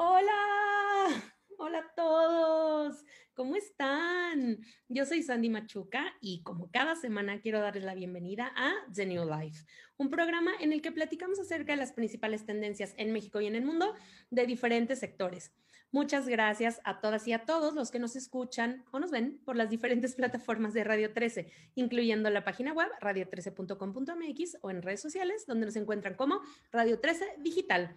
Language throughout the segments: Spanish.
Hola, hola a todos. ¿Cómo están? Yo soy Sandy Machuca y como cada semana quiero darles la bienvenida a The New Life, un programa en el que platicamos acerca de las principales tendencias en México y en el mundo de diferentes sectores. Muchas gracias a todas y a todos los que nos escuchan o nos ven por las diferentes plataformas de Radio 13, incluyendo la página web radio13.com.mx o en redes sociales donde nos encuentran como Radio 13 Digital.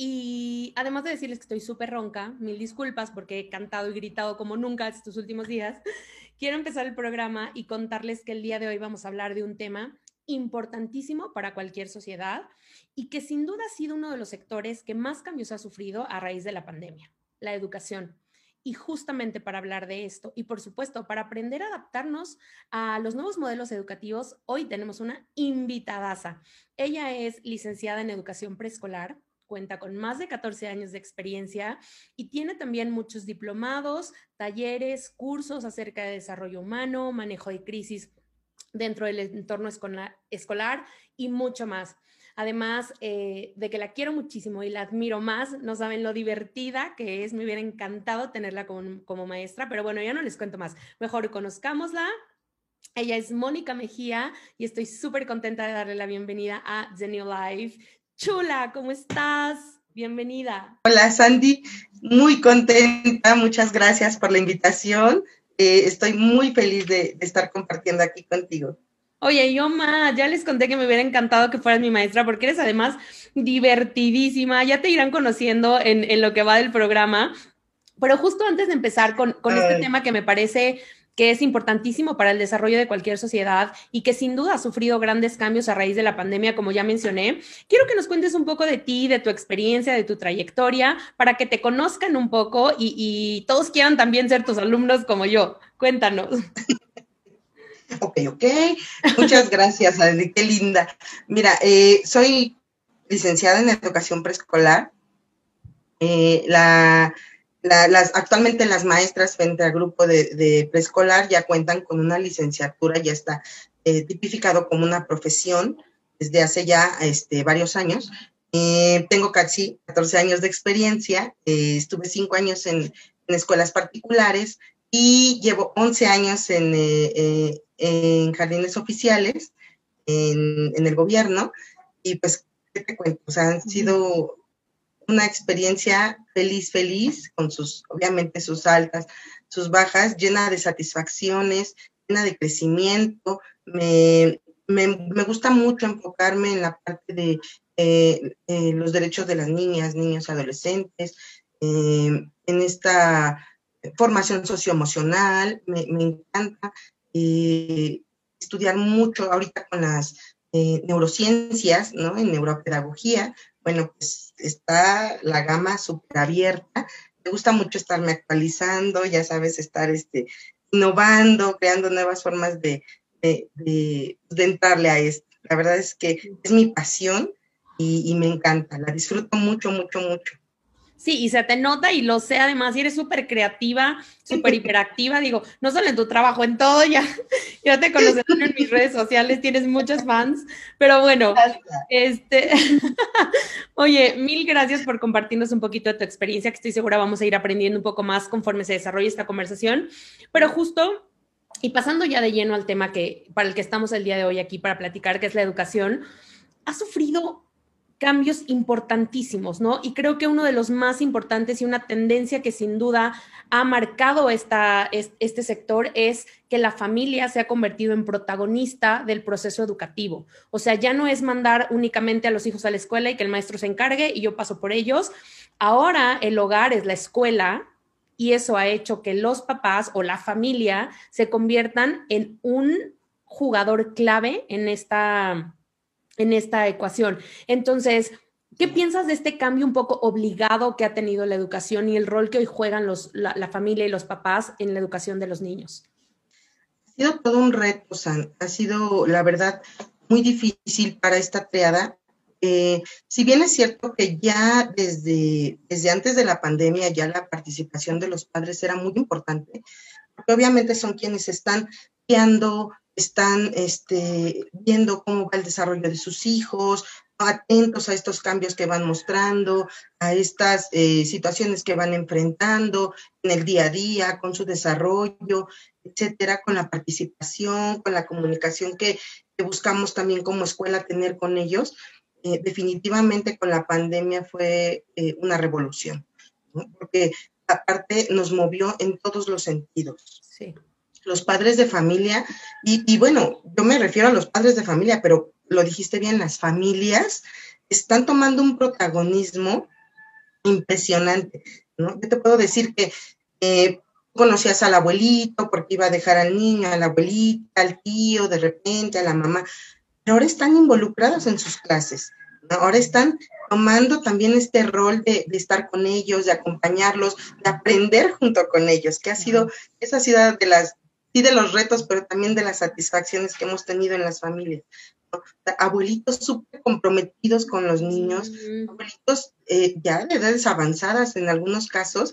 Y además de decirles que estoy súper ronca, mil disculpas porque he cantado y gritado como nunca estos últimos días, quiero empezar el programa y contarles que el día de hoy vamos a hablar de un tema importantísimo para cualquier sociedad y que sin duda ha sido uno de los sectores que más cambios ha sufrido a raíz de la pandemia, la educación. Y justamente para hablar de esto y por supuesto para aprender a adaptarnos a los nuevos modelos educativos, hoy tenemos una invitadaza. Ella es licenciada en educación preescolar, cuenta con más de 14 años de experiencia y tiene también muchos diplomados, talleres, cursos acerca de desarrollo humano, manejo de crisis dentro del entorno escolar y mucho más. Además eh, de que la quiero muchísimo y la admiro más, no saben lo divertida que es, me hubiera encantado tenerla como, como maestra, pero bueno, ya no les cuento más. Mejor conozcámosla. Ella es Mónica Mejía y estoy súper contenta de darle la bienvenida a The New Life. Chula, ¿cómo estás? Bienvenida. Hola Sandy, muy contenta, muchas gracias por la invitación. Eh, estoy muy feliz de, estar compartiendo aquí contigo. Oye, yo más, ya les conté que me hubiera encantado que fueras mi maestra porque eres además divertidísima, ya te irán conociendo en, lo que va del programa. Pero justo antes de empezar con, con este tema que me parece que es importantísimo para el desarrollo de cualquier sociedad y que sin duda ha sufrido grandes cambios a raíz de la pandemia, como ya mencioné. Quiero que nos cuentes un poco de ti, de tu experiencia, de tu trayectoria, para que te conozcan un poco y, todos quieran también ser tus alumnos como yo. Cuéntanos. Ok, ok. Muchas gracias, Adri. Qué linda. Mira, eh, soy licenciada en educación preescolar. Eh, la las, actualmente las maestras frente al grupo de, preescolar ya cuentan con una licenciatura, ya está eh, tipificado como una profesión desde hace ya este, varios años. Eh, tengo casi 14 años de experiencia, eh, estuve 5 años en, escuelas particulares y llevo 11 años en, en jardines oficiales, en, en, el gobierno, y pues, ¿qué te cuento? O sea, han sido una experiencia feliz, feliz, con sus, obviamente, sus altas, sus bajas, llena de satisfacciones, llena de crecimiento. Me, gusta mucho enfocarme en la parte de eh, eh, los derechos de las niñas, niños, adolescentes, eh, en esta formación socioemocional. Me, me encanta estudiar mucho ahorita con las neurociencias, ¿no? En neuropedagogía, bueno, pues está la gama súper abierta. Me gusta mucho estarme actualizando, ya sabes, estar este, innovando, creando nuevas formas de, de, de, entrarle a esto. La verdad es que es mi pasión y, y me encanta, la disfruto mucho, mucho, mucho. Sí, y se te nota y lo sé además, y eres súper creativa, súper hiperactiva, digo, no solo en tu trabajo, en todo ya, yo te conozco en mis redes sociales, tienes muchos fans, pero bueno, este, oye, mil gracias por compartirnos un poquito de tu experiencia, que estoy segura vamos a ir aprendiendo un poco más conforme se desarrolle esta conversación, pero justo, y pasando ya de lleno al tema que, para el que estamos el día de hoy aquí para platicar, que es la educación, ha sufrido cambios importantísimos, ¿no? Y creo que uno de los más importantes y una tendencia que sin duda ha marcado esta, este sector es que la familia se ha convertido en protagonista del proceso educativo. O sea, ya no es mandar únicamente a los hijos a la escuela y que el maestro se encargue y yo paso por ellos. Ahora el hogar es la escuela y eso ha hecho que los papás o la familia se conviertan en un jugador clave en esta en esta ecuación. Entonces, ¿qué piensas de este cambio un poco obligado que ha tenido la educación y el rol que hoy juegan los, la, familia y los papás en la educación de los niños? Ha sido todo un reto, San. Ha sido, la verdad, muy difícil para esta triada. Eh, si bien es cierto que ya desde, desde antes de la pandemia ya la participación de los padres era muy importante, porque obviamente son quienes están guiando, están este, viendo cómo va el desarrollo de sus hijos, atentos a estos cambios que van mostrando, a estas eh, situaciones que van enfrentando en el día a día, con su desarrollo, etcétera, con la participación, con la comunicación que, buscamos también como escuela tener con ellos. Eh, definitivamente con la pandemia fue eh, una revolución, porque aparte nos movió en todos los sentidos. Sí. Los padres de familia, y, y bueno, yo me refiero a los padres de familia, pero lo dijiste bien, las familias están tomando un protagonismo impresionante, ¿no? Yo te puedo decir que eh, conocías al abuelito porque iba a dejar al niño, a la abuelita, al tío, de repente, a la mamá, pero ahora están involucrados en sus clases, ahora están tomando también este rol de, de, estar con ellos, de acompañarlos, de aprender junto con ellos, que ha sido, esa ha sido de las, sí de los retos, pero también de las satisfacciones que hemos tenido en las familias abuelitos súper comprometidos con los niños, abuelitos eh, ya de edades avanzadas en algunos casos,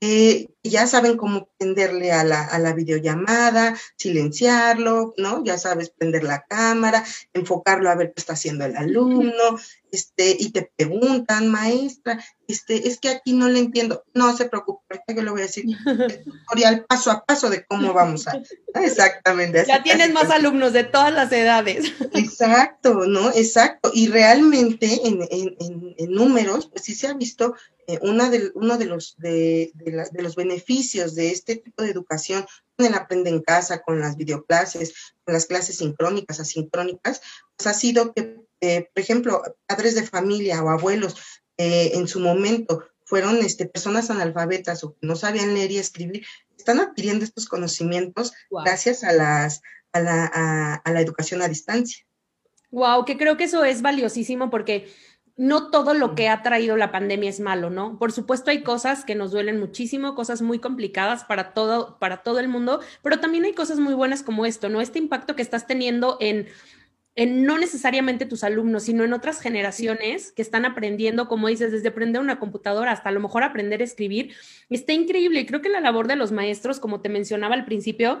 eh, ya saben cómo prenderle a la, a la, videollamada, silenciarlo, ¿no? Ya sabes prender la cámara, enfocarlo a ver qué está haciendo el alumno, este, y te preguntan, maestra, este, es que aquí no le entiendo. No se preocupe, yo le voy a decir el tutorial paso a paso de cómo vamos a. Exactamente. ya tienes más alumnos de todas las edades. Exacto, ¿no? Exacto. Y realmente en, en, en números, pues sí se ha visto eh, una de, uno de los, de, de, los beneficios de este tipo de educación con el aprende en casa, con las videoclases, con las clases sincrónicas, asincrónicas, pues ha sido que, eh, por ejemplo, padres de familia o abuelos eh, en su momento fueron este, personas analfabetas o que no sabían leer y escribir, están adquiriendo estos conocimientos gracias a, las, a, la, a, a la educación a distancia. Wow, que creo que eso es valiosísimo porque no todo lo que ha traído la pandemia es malo, ¿no? Por supuesto hay cosas que nos duelen muchísimo, cosas muy complicadas para todo, para todo el mundo, pero también hay cosas muy buenas como esto, ¿no? Este impacto que estás teniendo en, en no necesariamente tus alumnos, sino en otras generaciones que están aprendiendo, como dices, desde aprender una computadora hasta a lo mejor aprender a escribir, está increíble. Y creo que la labor de los maestros, como te mencionaba al principio,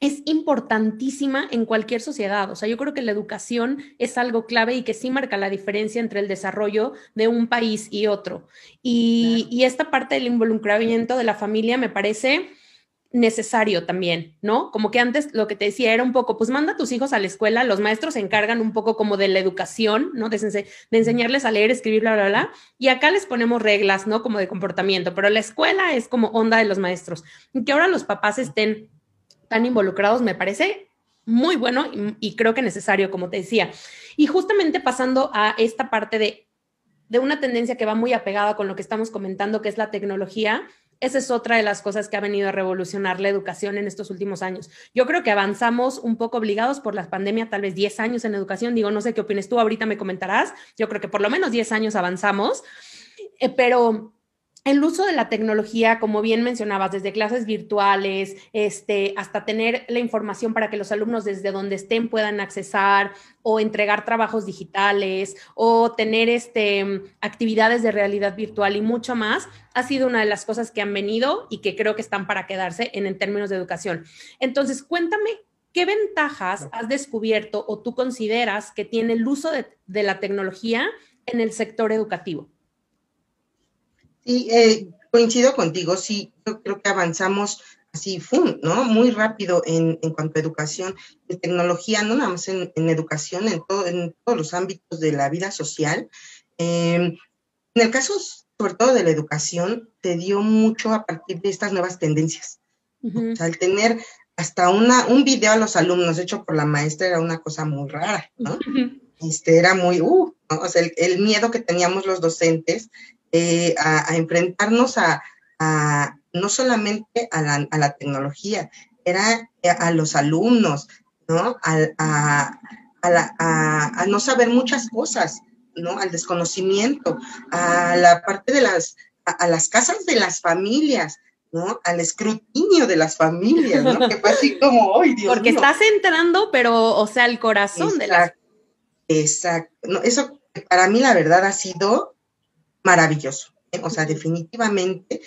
es importantísima en cualquier sociedad. O sea, yo creo que la educación es algo clave y que sí marca la diferencia entre el desarrollo de un país y otro. Y, esta parte del involucramiento de la familia me parece necesario también, ¿no? Como que antes lo que te decía era un poco, pues manda a tus hijos a la escuela, los maestros se encargan un poco como de la educación, ¿no? De, de, enseñarles a leer, escribir, bla, bla, bla, y acá les ponemos reglas, ¿no? Como de comportamiento, pero la escuela es como onda de los maestros. Y que ahora los papás estén tan involucrados me parece muy bueno y, creo que necesario, como te decía. Y justamente pasando a esta parte de, de una tendencia que va muy apegada con lo que estamos comentando, que es la tecnología, esa es otra de las cosas que ha venido a revolucionar la educación en estos últimos años. Yo creo que avanzamos un poco obligados por la pandemia, tal vez 10 años en educación. Digo, no sé qué opinas tú, ahorita me comentarás. Yo creo que por lo menos 10 años avanzamos, eh, pero el uso de la tecnología, como bien mencionabas, desde clases virtuales, este, hasta tener la información para que los alumnos desde donde estén puedan accesar o entregar trabajos digitales o tener este, actividades de realidad virtual y mucho más, ha sido una de las cosas que han venido y que creo que están para quedarse en, en términos de educación. Entonces, cuéntame ¿qué ventajas has descubierto o tú consideras que tiene el uso de, de, la tecnología en el sector educativo? Sí, eh, coincido contigo, sí, yo creo que avanzamos así, ¡fum! ¿no? Muy rápido en, en cuanto a educación, en tecnología, no nada más en, educación, en, todo, en todos los ámbitos de la vida social. Em, en el caso, sobre todo de la educación, te dio mucho a partir de estas nuevas tendencias. O sea, al tener hasta una, un video a los alumnos hecho por la maestra era una cosa muy rara, ¿no? Este era muy, uh, o sea, el, el, miedo que teníamos los docentes eh, a, enfrentarnos a, no solamente a la, tecnología, era a los alumnos, ¿no? A, no saber muchas cosas, ¿no? Al desconocimiento, a la parte de las, a, las casas de las familias, ¿no? Al escrutinio de las familias, ¿no? Que fue así como, ¡ay, Dios Porque estás entrando, pero, o sea, el corazón de las... Exacto. No, eso para mí la verdad ha sido maravilloso. ¿eh? O sea, definitivamente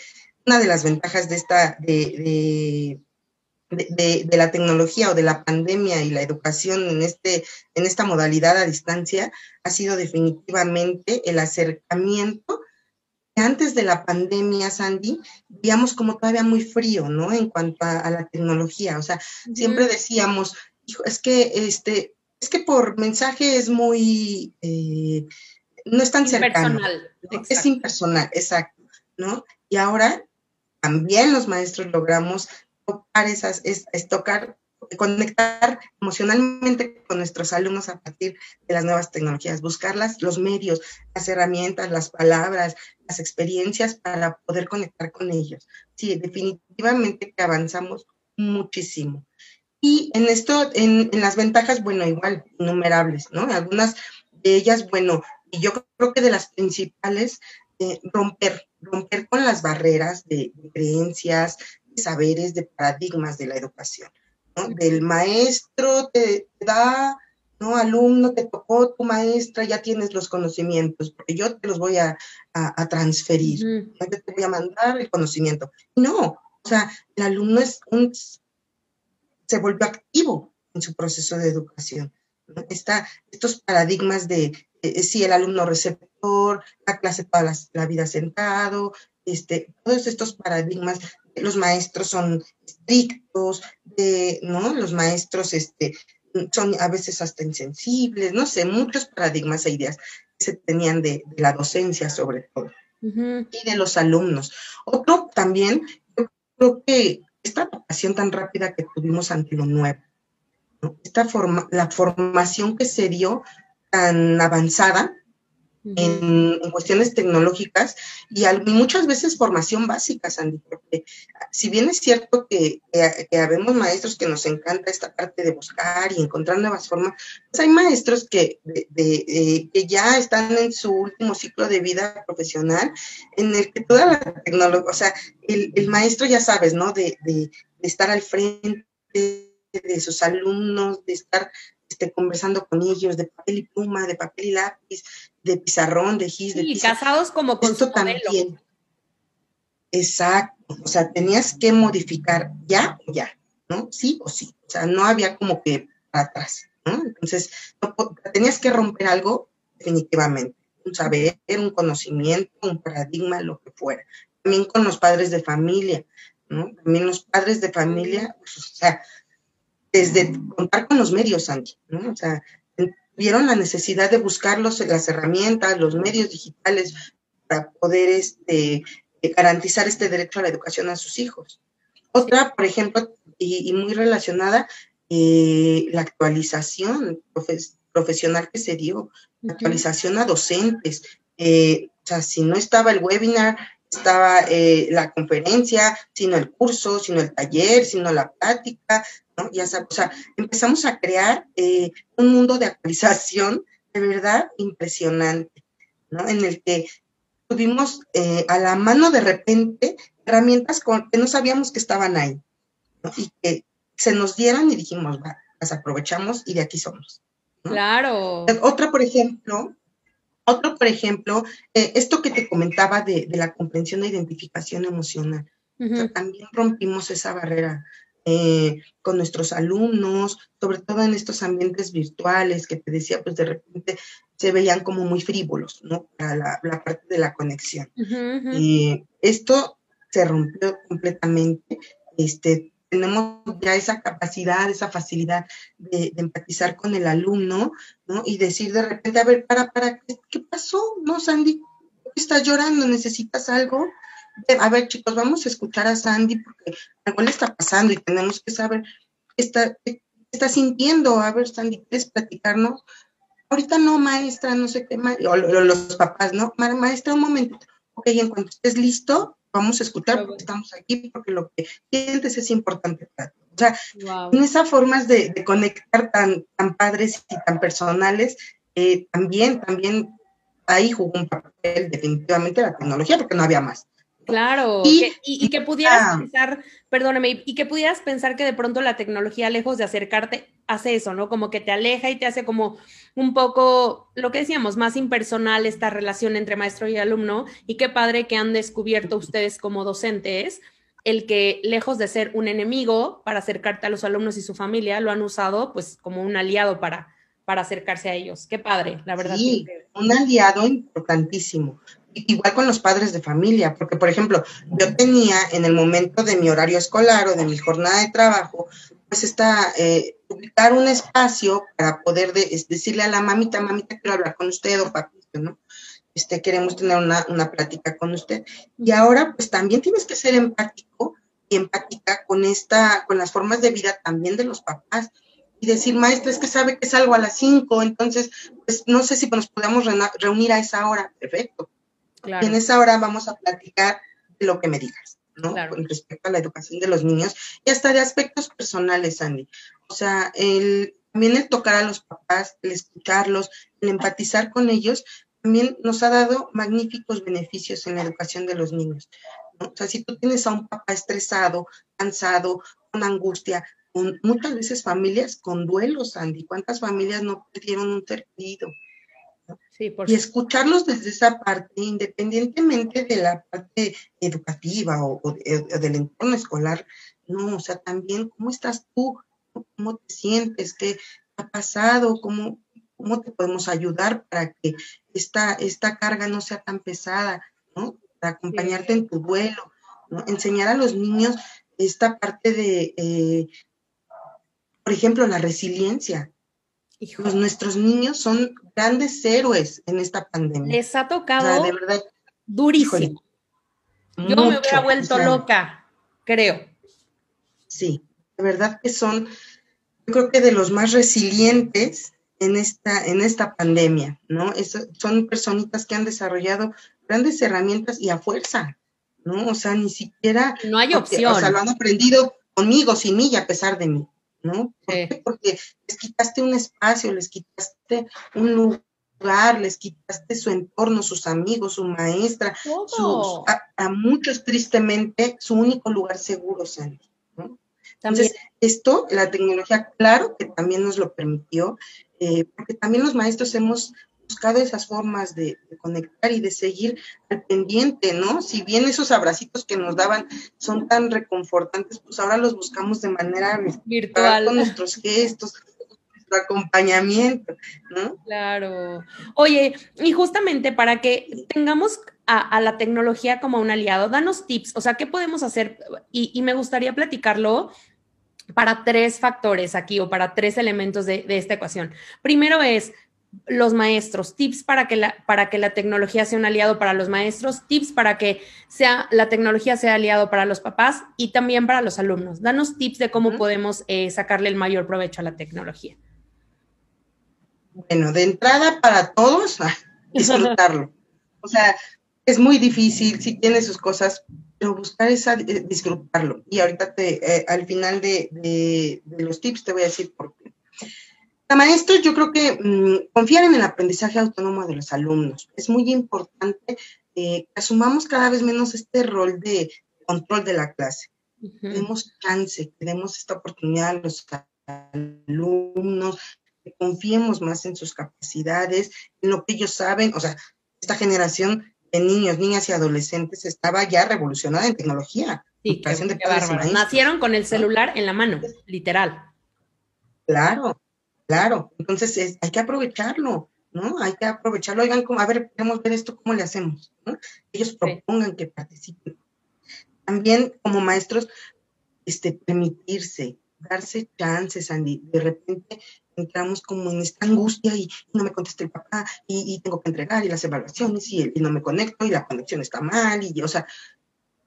una de las ventajas de esta, de, de, la tecnología o de la pandemia y la educación en, este, en esta modalidad a distancia ha sido definitivamente el acercamiento que antes de la pandemia, Sandy, veíamos como todavía muy frío, ¿no? En cuanto a, la tecnología. O sea, siempre decíamos, hijo, es que este, es que por mensaje es muy, eh, no es tan cercano. Es impersonal, exacto, ¿no? Y ahora también los maestros logramos tocar esas, es, tocar, conectar emocionalmente con nuestros alumnos a partir de las nuevas tecnologías, buscar los medios, las herramientas, las palabras, las experiencias para poder conectar con ellos. Sí, definitivamente que avanzamos muchísimo. Y en esto, en, las ventajas, bueno, igual, innumerables, ¿no? Algunas de ellas, bueno, y yo creo que de las principales, eh, romper, romper con las barreras de, creencias, de saberes, de paradigmas de la educación, ¿no? Del maestro te, da, ¿no? Alumno, te tocó tu maestra, ya tienes los conocimientos, porque yo te los voy a, transferir, no te voy a mandar el conocimiento. No, o sea, el alumno es un se volvió activo en su proceso de educación. Está, estos paradigmas de eh, si el alumno receptor, la clase toda la, vida sentado, este, todos estos paradigmas, los maestros son estrictos, de, ¿no? Los maestros este, son a veces hasta insensibles, no sé, muchos paradigmas e ideas que se tenían de, la docencia sobre todo y de los alumnos. Otro también, yo creo que esta adaptación tan rápida que tuvimos ante lo nuevo, esta forma, la formación que se dio tan avanzada en, cuestiones tecnológicas y, muchas veces formación básica, Sandy, porque si bien es cierto que, que, habemos maestros que nos encanta esta parte de buscar y encontrar nuevas formas, pues hay maestros que, de, que ya están en su último ciclo de vida profesional, en el que toda la tecnología, o sea, el, el, maestro ya sabes, ¿no? De, de estar al frente de sus alumnos, de estar este, conversando con ellos de papel y pluma, de papel y lápiz, de pizarrón, de gis, de Y casados como con Esto también. Exacto, o sea, tenías que modificar ya o ya, ¿no? Sí o sí, o sea, no había como que para atrás, ¿no? Entonces, tenías que romper algo definitivamente, un saber, un conocimiento, un paradigma, lo que fuera. También con los padres de familia, ¿no? También los padres de familia, pues, o sea, desde contar con los medios, Sandy, ¿no? O sea, vieron la necesidad de buscar las herramientas, los medios digitales para poder este, garantizar este derecho a la educación a sus hijos. Otra, por ejemplo, y, muy relacionada, eh, la actualización profesional que se dio, la actualización a docentes. Eh, o sea, si no estaba el webinar, estaba eh, la conferencia, sino el curso, sino el taller, sino la plática, ¿no? Ya sabes, o sea, empezamos a crear eh, un mundo de actualización de verdad impresionante, ¿no? En el que tuvimos eh, a la mano de repente herramientas con, que no sabíamos que estaban ahí, ¿no? Y que se nos dieran y dijimos, va, las aprovechamos y de aquí somos. Claro. Otra, por ejemplo, otro, por ejemplo, eh, esto que te comentaba de, la comprensión e identificación emocional. también rompimos esa barrera eh, con nuestros alumnos, sobre todo en estos ambientes virtuales que te decía, pues de repente se veían como muy frívolos, ¿no? Para la, parte de la conexión. y esto se rompió completamente. Este, tenemos ya esa capacidad, esa facilidad de, empatizar con el alumno, ¿no? Y decir de repente, a ver, para, para, ¿qué, pasó? ¿No, Sandy? ¿Estás llorando? ¿Necesitas algo? A ver, chicos, vamos a escuchar a Sandy porque algo le está pasando y tenemos que saber qué está, está sintiendo. A ver, Sandy, ¿quieres platicarnos? Ahorita no, maestra, no sé qué, o, los papás, ¿no? Maestra, un momento. Ok, en cuanto estés listo, vamos a escuchar porque estamos aquí, porque lo que sientes es importante para ti. O sea, en esas formas de, conectar tan, tan padres y tan personales, eh, también, también ahí jugó un papel definitivamente la tecnología, porque no había más. Claro, y, que pudieras pensar, perdóname, y que pudieras pensar que de pronto la tecnología, lejos de acercarte, hace eso, ¿no? Como que te aleja y te hace como un poco, lo que decíamos, más impersonal esta relación entre maestro y alumno, y qué padre que han descubierto ustedes como docentes el que lejos de ser un enemigo para acercarte a los alumnos y su familia, lo han usado pues como un aliado para, para acercarse a ellos. Qué padre, la verdad. Sí, un aliado importantísimo. Igual con los padres de familia, porque por ejemplo, yo tenía en el momento de mi horario escolar o de mi jornada de trabajo, pues está eh, ubicar un espacio para poder decirle a la mamita, mamita, quiero hablar con usted o papito, ¿no? Este, queremos tener una, una plática con usted. Y ahora, pues también tienes que ser empático y empática con esta, con las formas de vida también de los papás. Y decir, maestra, es que sabe que salgo a las 5, entonces, pues no sé si nos podemos reunir a esa hora. Perfecto. Y en esa hora vamos a platicar de lo que me digas, ¿no? Con respecto a la educación de los niños y hasta de aspectos personales, Andy. O sea, el, también el tocar a los papás, el escucharlos, el empatizar con ellos, también nos ha dado magníficos beneficios en la educación de los niños. O sea, si tú tienes a un papá estresado, cansado, con angustia, con muchas veces familias con duelos, Andy, ¿cuántas familias no perdieron un ser querido? Sí, por y escucharlos desde esa parte, independientemente de la parte educativa o, o, del entorno escolar, no, o sea, también cómo estás tú, cómo te sientes, qué ha pasado, cómo, cómo te podemos ayudar para que esta, esta carga no sea tan pesada, ¿no? Para acompañarte en tu vuelo, ¿no? Enseñar a los niños esta parte de, eh, por ejemplo, la resiliencia. Pues nuestros niños son grandes héroes en esta pandemia. Les ha tocado de verdad, durísimo. Yo me hubiera vuelto loca, creo. Sí, de verdad que son, yo creo que de los más resilientes en esta, en esta pandemia, ¿no? son personitas que han desarrollado grandes herramientas y a fuerza, ¿no? O sea, ni siquiera... No hay opción. O sea, lo han aprendido conmigo, sin mí y a pesar de mí, ¿no? Porque les quitaste un espacio, les quitaste un lugar, les quitaste su entorno, sus amigos, su maestra, a, muchos tristemente su único lugar seguro, Sandy. ¿no? Entonces, esto, la tecnología, claro que también nos lo permitió, eh, porque también los maestros hemos buscado esas formas de, conectar y de seguir al pendiente, ¿no? Si bien esos abracitos que nos daban son tan reconfortantes, pues ahora los buscamos de manera virtual con nuestros gestos, nuestro acompañamiento, ¿no? Claro. Oye, y justamente para que tengamos a, la tecnología como un aliado, danos tips, o sea, ¿qué podemos hacer? Y, y me gustaría platicarlo para tres factores aquí o para tres elementos de, esta ecuación. Primero es los maestros, tips para que, la, para que la tecnología sea un aliado para los maestros, tips para que sea, la tecnología sea aliado para los papás y también para los alumnos. Danos tips de cómo podemos eh, sacarle el mayor provecho a la tecnología. Bueno, de entrada para todos, disfrutarlo. o sea, es muy difícil, si tiene sus cosas, pero buscar esa, eh, disfrutarlo. Y ahorita te, eh, al final de, los tips te voy a decir por qué. Maestros, yo creo que mm, confiar en el aprendizaje autónomo de los alumnos. Es muy importante eh, que asumamos cada vez menos este rol de control de la clase. Demos chance, que demos esta oportunidad a los alumnos, que confiemos más en sus capacidades, en lo que ellos saben. O sea, esta generación de niños, niñas y adolescentes estaba ya revolucionada en tecnología. Sí, Nacieron con el celular en la mano, literal. Claro, claro. Entonces hay que aprovecharlo, ¿no? Hay que aprovecharlo. Oigan, como, a ver, queremos ver esto, ¿cómo le hacemos? Ellos propongan que participen. También como maestros, este, permitirse, darse chances, Andy. De repente entramos como en esta angustia y, no me contesta el papá y, tengo que entregar y las evaluaciones y, no me conecto y la conexión está mal y, o sea,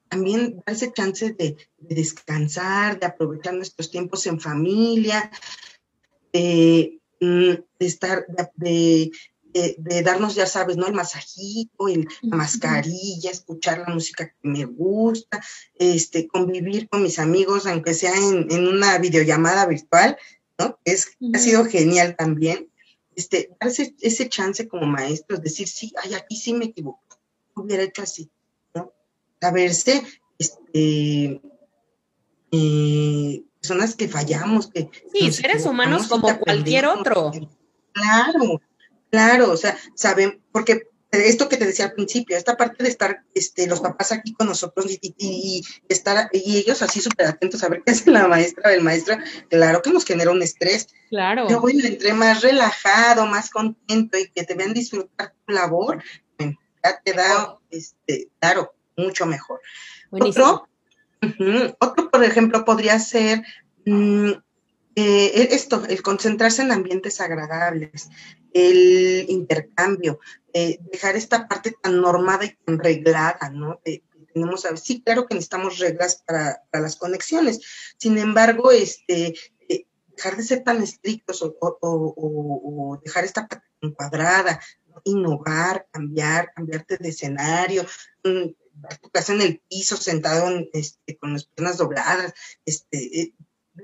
también darse chance de, descansar, de aprovechar nuestros tiempos en familia, de, mm, estar, de, darnos, ya sabes, ¿no? El masajito, el, la mascarilla, escuchar la música que me gusta, este, convivir con mis amigos, aunque sea en, en una videollamada virtual, ¿no? Es, Ha sido genial también. Este, darse ese chance como maestros, decir, sí, ay, aquí sí me equivoco, hubiera hecho así, ¿no? Saberse, este, eh, personas que fallamos, que... Sí, seres humanos como cualquier otro. Claro, claro, o sea, saben, porque esto que te decía al principio, esta parte de estar este, los papás aquí con nosotros y, estar, y ellos así súper atentos a ver qué hace la maestra o el maestro, claro que nos genera un estrés. Claro. Yo voy entre más relajado, más contento y que te vean disfrutar tu labor, ya te da, este, claro, mucho mejor. Otro, otro, por ejemplo, podría ser mm, eh, e, esto, el concentrarse en ambientes agradables, el intercambio, eh, dejar esta parte tan normada y tan reglada, ¿no? tenemos, sí, claro que necesitamos reglas para, las conexiones, sin embargo, este, eh, dejar de ser tan estrictos o, dejar esta parte encuadrada, innovar, cambiar, cambiarte de escenario, mm, tu casa en el piso, sentado este, con las piernas dobladas, este,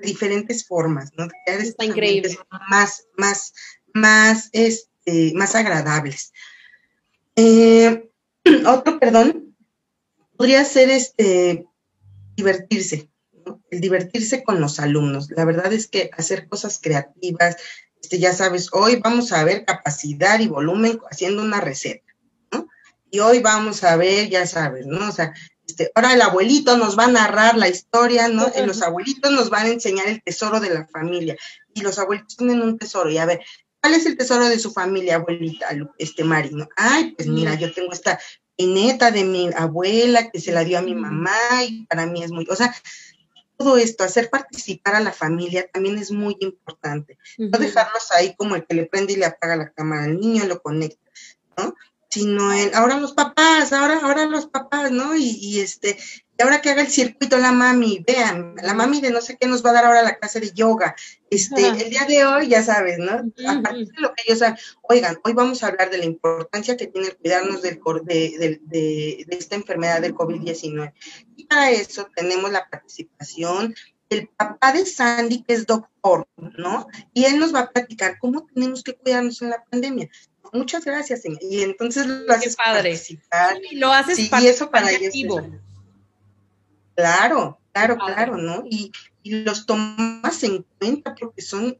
diferentes formas, ¿no? Está increíble. Más, más, más, este, más agradables. Eh, otro, perdón, podría ser este, divertirse, el divertirse con los alumnos. La verdad es que hacer cosas creativas, este, ya sabes, hoy vamos a ver capacidad y volumen haciendo una receta, ¿no? Y hoy vamos a ver, ya sabes, ¿no? O sea, este, ahora el abuelito nos va a narrar la historia, ¿no? los abuelitos nos van a enseñar el tesoro de la familia. Y los abuelitos tienen un tesoro. Y a ver, ¿cuál es el tesoro de su familia, abuelita, este Mari? Ay, pues mira, yo tengo esta pineta de mi abuela que se la dio a mi mamá y para mí es muy, o sea, todo esto, hacer participar a la familia también es muy importante. No dejarlos ahí como el que le prende y le apaga la cámara al niño, lo conecta, ¿no? Sino en ahora los papás, ahora, ahora los papás, ¿no? Y, este, y ahora que haga el circuito la mami, vean, la mami de no sé qué nos va a dar ahora la clase de yoga. Este, el día de hoy, ya sabes, ¿no? A partir de lo que ellos saben, oigan, hoy vamos a hablar de la importancia que tiene cuidarnos del, de, de, de esta enfermedad del COVID-19. Y para eso tenemos la participación del papá de Sandy, que es doctor, ¿no? Y él nos va a platicar cómo tenemos que cuidarnos en la pandemia muchas gracias. Y entonces lo haces padre. lo haces sí, y eso para ellos. Claro, claro, claro, ¿no? Y, los tomas en cuenta porque son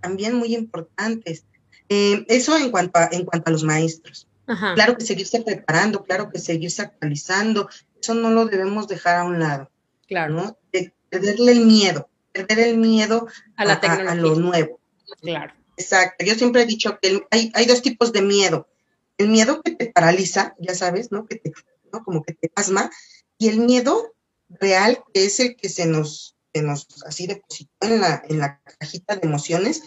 también muy importantes. Eh, eso en cuanto a, en cuanto a los maestros. Claro que seguirse preparando, claro que seguirse actualizando, eso no lo debemos dejar a un lado. Claro. ¿no? perderle el miedo, perder el miedo a, la a lo nuevo. Claro. Exacto. Yo siempre he dicho que hay, dos tipos de miedo. El miedo que te paraliza, ya sabes, ¿no? Que te, ¿no? Como que te pasma. Y el miedo real, que es el que se nos, se nos así depositó en la, en la cajita de emociones,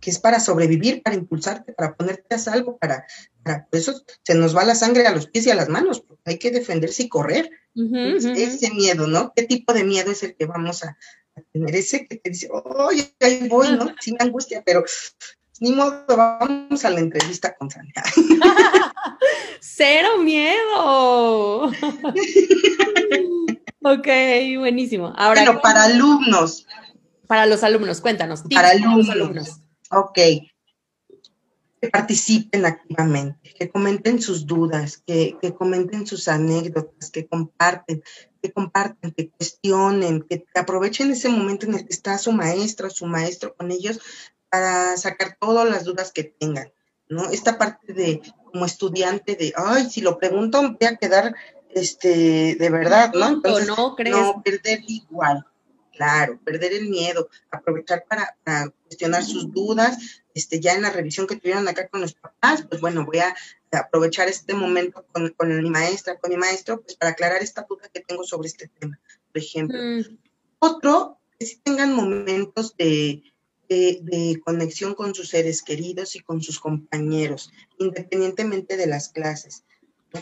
que es para sobrevivir, para impulsarte, para ponerte a salvo, para, para por eso se nos va la sangre a los pies y a las manos, porque hay que defenderse y correr. Ese miedo, ¿no? ¿Qué tipo de miedo es el que vamos a, tener ese que te dice, oye, ahí voy, ¿no? Sin angustia, pero ni modo, vamos a la entrevista con Sandra. Cero miedo. ok, buenísimo. Ahora, bueno, para alumnos. Para los alumnos, cuéntanos. Para alumnos. Para alumnos. Ok. Que participen activamente, que comenten sus dudas, que, que comenten sus anécdotas, que comparten, que compartan, que cuestionen, que aprovechen ese momento en el que está su maestra, su maestro con ellos para sacar todas las dudas que tengan, ¿no? Esta parte de como estudiante de, ay, si lo pregunto voy a quedar, este, de verdad, ¿no? Entonces, no, ¿crees? no perder igual, claro, perder el miedo, aprovechar para, para, cuestionar sus dudas, este, ya en la revisión que tuvieron acá con los papás, pues bueno, voy a aprovechar este momento con, mi maestra, con mi maestro, pues para aclarar esta duda que tengo sobre este tema, por ejemplo. Mm. Otro, que si tengan momentos de, de, conexión con sus seres queridos y con sus compañeros, independientemente de las clases.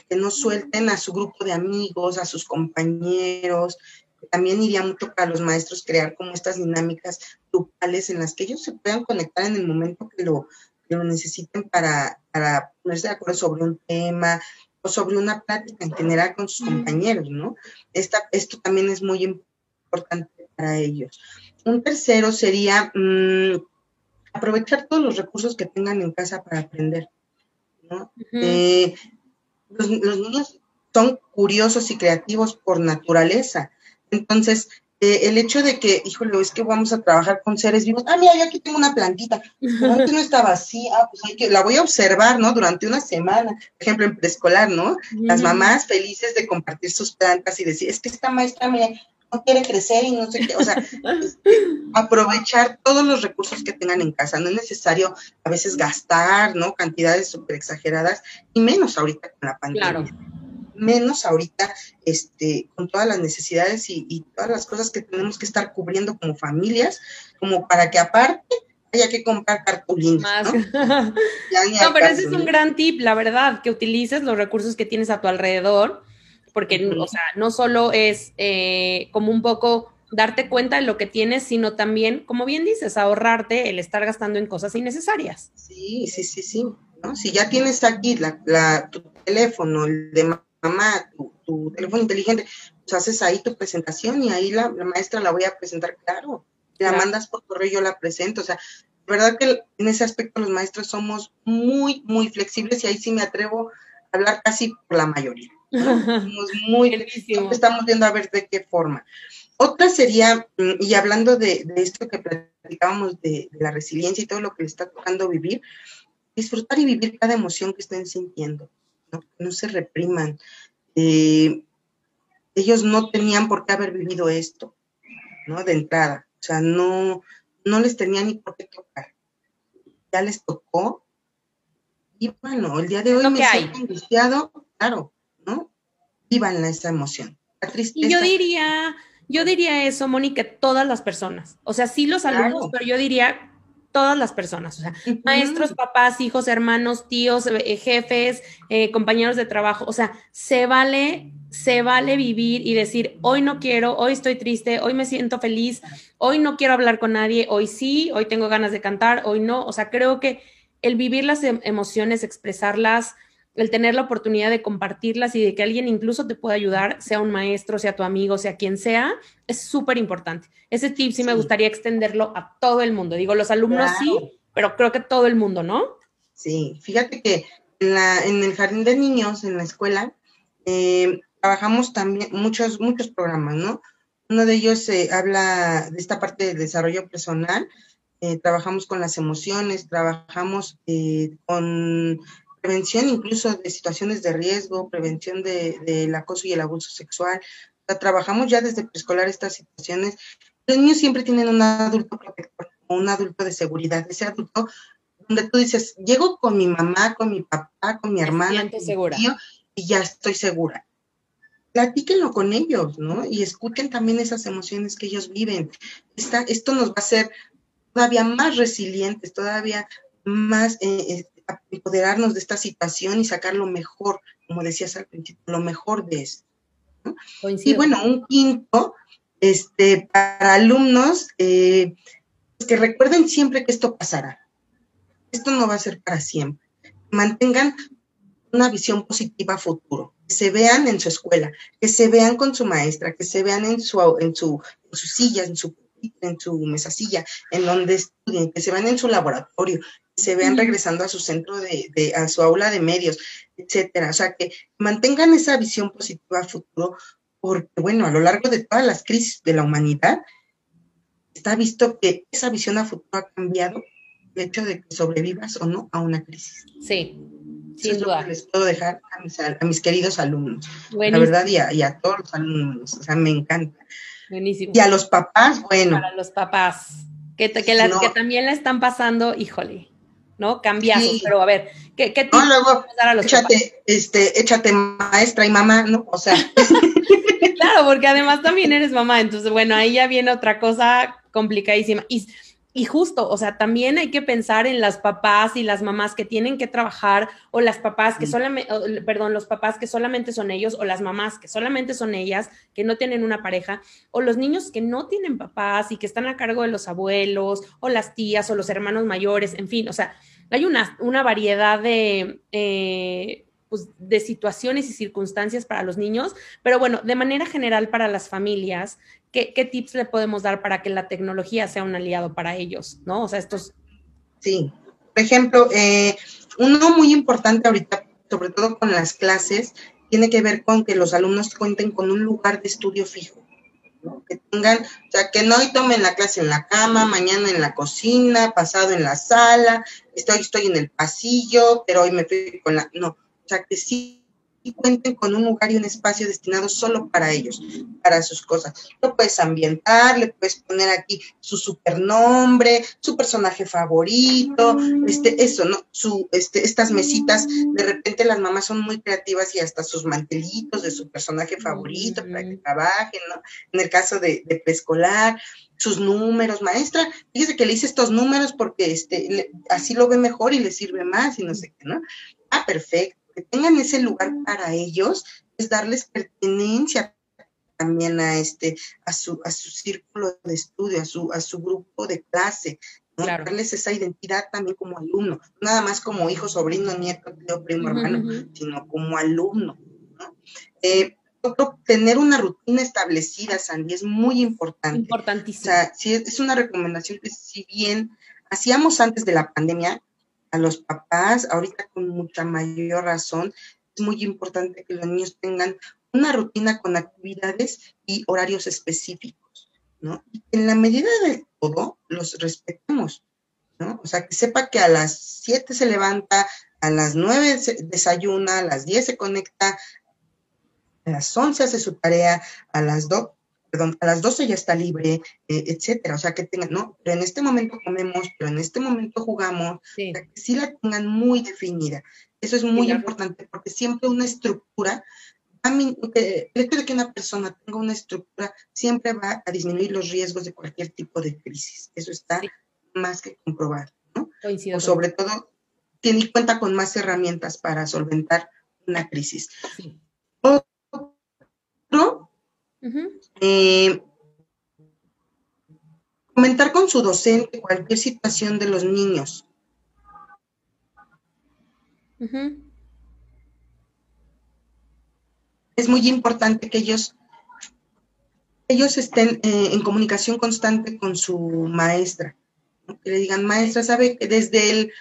Que no suelten a su grupo de amigos, a sus compañeros. También iría mucho para los maestros crear como estas dinámicas grupales en las que ellos se puedan conectar en el momento que lo, lo necesiten para, para ponerse de acuerdo sobre un tema o sobre una plática en general con sus compañeros, ¿no? Esta, esto también es muy importante para ellos. Un tercero sería mm, aprovechar todos los recursos que tengan en casa para aprender, ¿no? Eh, los, los niños son curiosos y creativos por naturaleza. Entonces, eh, el hecho de que, híjole, es que vamos a trabajar con seres vivos. Ah, mira, yo aquí tengo una plantita. Antes no estaba así. Ah, pues hay que, la voy a observar, ¿no? Durante una semana. Por ejemplo, en preescolar, ¿no? Las mamás felices de compartir sus plantas y decir, es que esta maestra me no quiere crecer y no sé qué. O sea, aprovechar todos los recursos que tengan en casa. No es necesario a veces gastar, ¿no? Cantidades súper exageradas y menos ahorita con la pandemia. Claro menos ahorita este, con todas las necesidades y, todas las cosas que tenemos que estar cubriendo como familias, como para que aparte haya que comprar cartulinas. ¿no? no, pero ese es un gran tip, la verdad, que utilices los recursos que tienes a tu alrededor, porque, o sea, no solo es eh, como un poco darte cuenta de lo que tienes, sino también, como bien dices, ahorrarte el estar gastando en cosas innecesarias. Sí, sí, sí, sí. ¿no? Si ya tienes aquí la, la, tu teléfono, el de mamá, tu, teléfono inteligente, pues haces ahí tu presentación y ahí la, maestra la voy a presentar, claro, la mandas por correo y yo la presento, o sea, verdad que en ese aspecto los maestros somos muy, muy flexibles y ahí sí me atrevo a hablar casi por la mayoría. Somos muy estamos viendo a ver de qué forma. Otra sería, mm, y hablando de, esto que platicábamos de, de, la resiliencia y todo lo que le está tocando vivir, disfrutar y vivir cada emoción que estén sintiendo. ¿No? se repriman. Eh, ellos no tenían por qué haber vivido esto, ¿no? De entrada. O sea, no, no les tenía ni por qué tocar. Ya les tocó. Y bueno, el día de hoy me siento angustiado, claro, ¿no? Vivan esa emoción. La tristeza. Y yo diría, yo diría eso, Mónica, todas las personas. O sea, sí los alumnos, pero yo diría todas las personas, o sea, maestros, papás, hijos, hermanos, tíos, eh, jefes, eh, compañeros de trabajo, o sea, se vale, se vale vivir y decir, hoy no quiero, hoy estoy triste, hoy me siento feliz, hoy no quiero hablar con nadie, hoy sí, hoy tengo ganas de cantar, hoy no, o sea, creo que el vivir las em, emociones, expresarlas, el tener la oportunidad de compartirlas y de que alguien incluso te pueda ayudar, sea un maestro, sea tu amigo, sea quien sea, es súper importante. Ese tip sí, me gustaría extenderlo a todo el mundo. Digo, los alumnos sí, pero creo que todo el mundo, ¿no? Sí, fíjate que en, la, en el jardín de niños, en la escuela, eh, trabajamos también muchos, muchos programas, ¿no? Uno de ellos eh, habla de esta parte del desarrollo personal. Eh, trabajamos con las emociones, trabajamos con prevención incluso de situaciones de riesgo, prevención del de, acoso y el abuso sexual. trabajamos ya desde preescolar estas situaciones. Los niños siempre tienen un adulto protector, un adulto de seguridad, ese adulto donde tú dices, llego con mi mamá, con mi papá, con mi hermana, con mi tío, y ya estoy segura. Platíquenlo con ellos, ¿no? Y escuchen también esas emociones que ellos viven. esto nos va a hacer todavía más resilientes, todavía más eh, eh, empoderarnos de esta situación y sacar lo mejor, como decías al principio, lo mejor de esto. Y bueno, un quinto, este, para alumnos, eh, pues que recuerden siempre que esto pasará. Esto no va a ser para siempre. Mantengan una visión positiva a futuro, que se vean en su escuela, que se vean con su maestra, que se vean en su, en su, en su silla, en su en su mesasilla, en donde estudien, que se vean en su laboratorio, se vean regresando a su centro de, a su aula de medios, etcétera. O sea, que mantengan esa visión positiva a futuro, porque, bueno, a lo largo de todas las crisis de la humanidad, está visto que esa visión a futuro ha cambiado el hecho de que sobrevivas o no a una crisis. Sí, sin duda. les puedo dejar a mis, queridos alumnos. La verdad, y a, y a, todos los alumnos, o sea, me encanta. Buenísimo. Y a los papás, bueno. Para los papás, que, que, que también la están pasando, híjole, ¿no? Cambiazos, pero a ver, ¿qué, qué no, luego, a los échate, este, échate maestra y mamá, ¿no? O sea. claro, porque además también eres mamá, entonces, bueno, ahí ya viene otra cosa complicadísima. Y y justo, o sea, también hay que pensar en las papás y las mamás que tienen que trabajar o las papás que solamente, perdón, los papás que solamente son ellos o las mamás que solamente son ellas, que no tienen una pareja, o los niños que no tienen papás y que están a cargo de los abuelos o las tías o los hermanos mayores, en fin, o sea, hay una, una variedad de... Eh, pues, de situaciones y circunstancias para los niños, pero bueno, de manera general para las familias, ¿qué, tips le podemos dar para que la tecnología sea un aliado para ellos? ¿No? O sea, estos... Sí, por ejemplo, eh, uno muy importante ahorita, sobre todo con las clases, tiene que ver con que los alumnos cuenten con un lugar de estudio fijo. que tengan, o sea, que no hoy tomen la clase en la cama, mañana en la cocina, pasado en la sala, estoy, estoy en el pasillo, pero hoy me fui con la, no, o sea, que sí cuenten con un lugar y un espacio destinado solo para ellos, para sus cosas. Lo puedes ambientar, le puedes poner aquí su supernombre, su personaje favorito, este, eso, ¿no? Su, este, estas mesitas, de repente las mamás son muy creativas y hasta sus mantelitos de su personaje favorito para que trabajen, ¿no? En el caso de, de preescolar, sus números, maestra, fíjese que le hice estos números porque este, así lo ve mejor y le sirve más y no sé qué, ¿no? Ah, perfecto tengan ese lugar para ellos, es darles pertenencia también a este, a su, a su círculo de estudio, a su, a su grupo de clase, darles esa identidad también como alumno, nada más como hijo, sobrino, nieto, tío, primo, hermano, sino como alumno. Eh, tener una rutina establecida, Sandy, es muy importante. Importantísimo. O sea, es una recomendación que si bien hacíamos antes de la pandemia, a los papás, ahorita con mucha mayor razón, es muy importante que los niños tengan una rutina con actividades y horarios específicos, ¿no? En la medida de todo, los respetemos, ¿no? O sea, que sepa que a las 7 se levanta, a las 9 desayuna, a las 10 se conecta, a las 11 hace su tarea, a las 2 perdón, a las 12 ya está libre, eh, etcétera. O sea, que tengan, ¿no? Pero en este momento comemos, pero en este momento jugamos, sí. que sí la tengan muy definida. Eso es muy importante porque siempre una estructura, el hecho de que una persona tenga una estructura siempre va a disminuir los riesgos de cualquier tipo de crisis. Eso está más que comprobado, ¿no? o sobre todo, tiene cuenta con más herramientas para solventar una crisis. Sí. Otro eh, comentar con su docente cualquier situación de los niños. Es muy importante que ellos, ellos estén eh, en comunicación constante con su maestra. Que le digan, maestra, sabe que desde el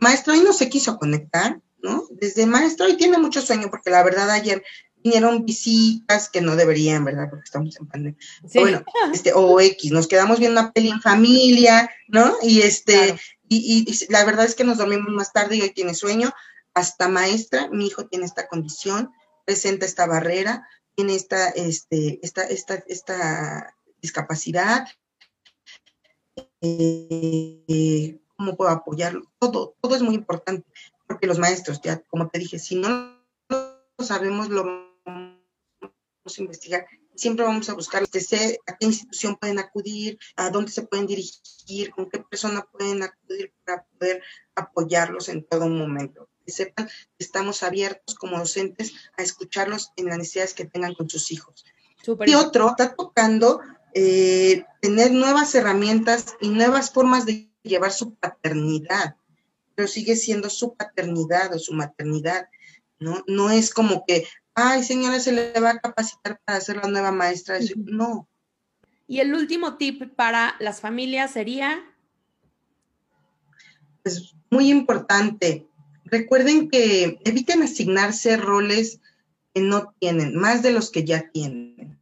maestro hoy no se quiso conectar, ¿no? Desde maestro hoy tiene mucho sueño, porque la verdad ayer vinieron visitas que no deberían, ¿verdad? Porque estamos en pandemia. Bueno, este, o X, nos quedamos viendo una peli en familia, ¿no? Y este, y, y, la verdad es que nos dormimos más tarde y hoy tiene sueño. Hasta maestra, mi hijo tiene esta condición, presenta esta barrera, tiene esta, este, esta, esta, esta discapacidad. Eh, ¿Cómo puedo apoyarlo? Todo, todo es muy importante, porque los maestros, ya como te dije, si no sabemos, lo a investigar. Siempre vamos a buscar que sé a qué institución pueden acudir, a dónde se pueden dirigir, con qué persona pueden acudir para poder apoyarlos en todo momento. Que sepan que estamos abiertos como docentes a escucharlos en las necesidades que tengan con sus hijos. Y otro, está tocando eh, tener nuevas herramientas y nuevas formas de llevar su paternidad, pero sigue siendo su paternidad o su maternidad, ¿no? No es como que, ay, señora, se le va a capacitar para ser la nueva maestra. No. Y el último tip para las familias sería. Es muy importante. Recuerden que eviten asignarse roles que no tienen, más de los que ya tienen.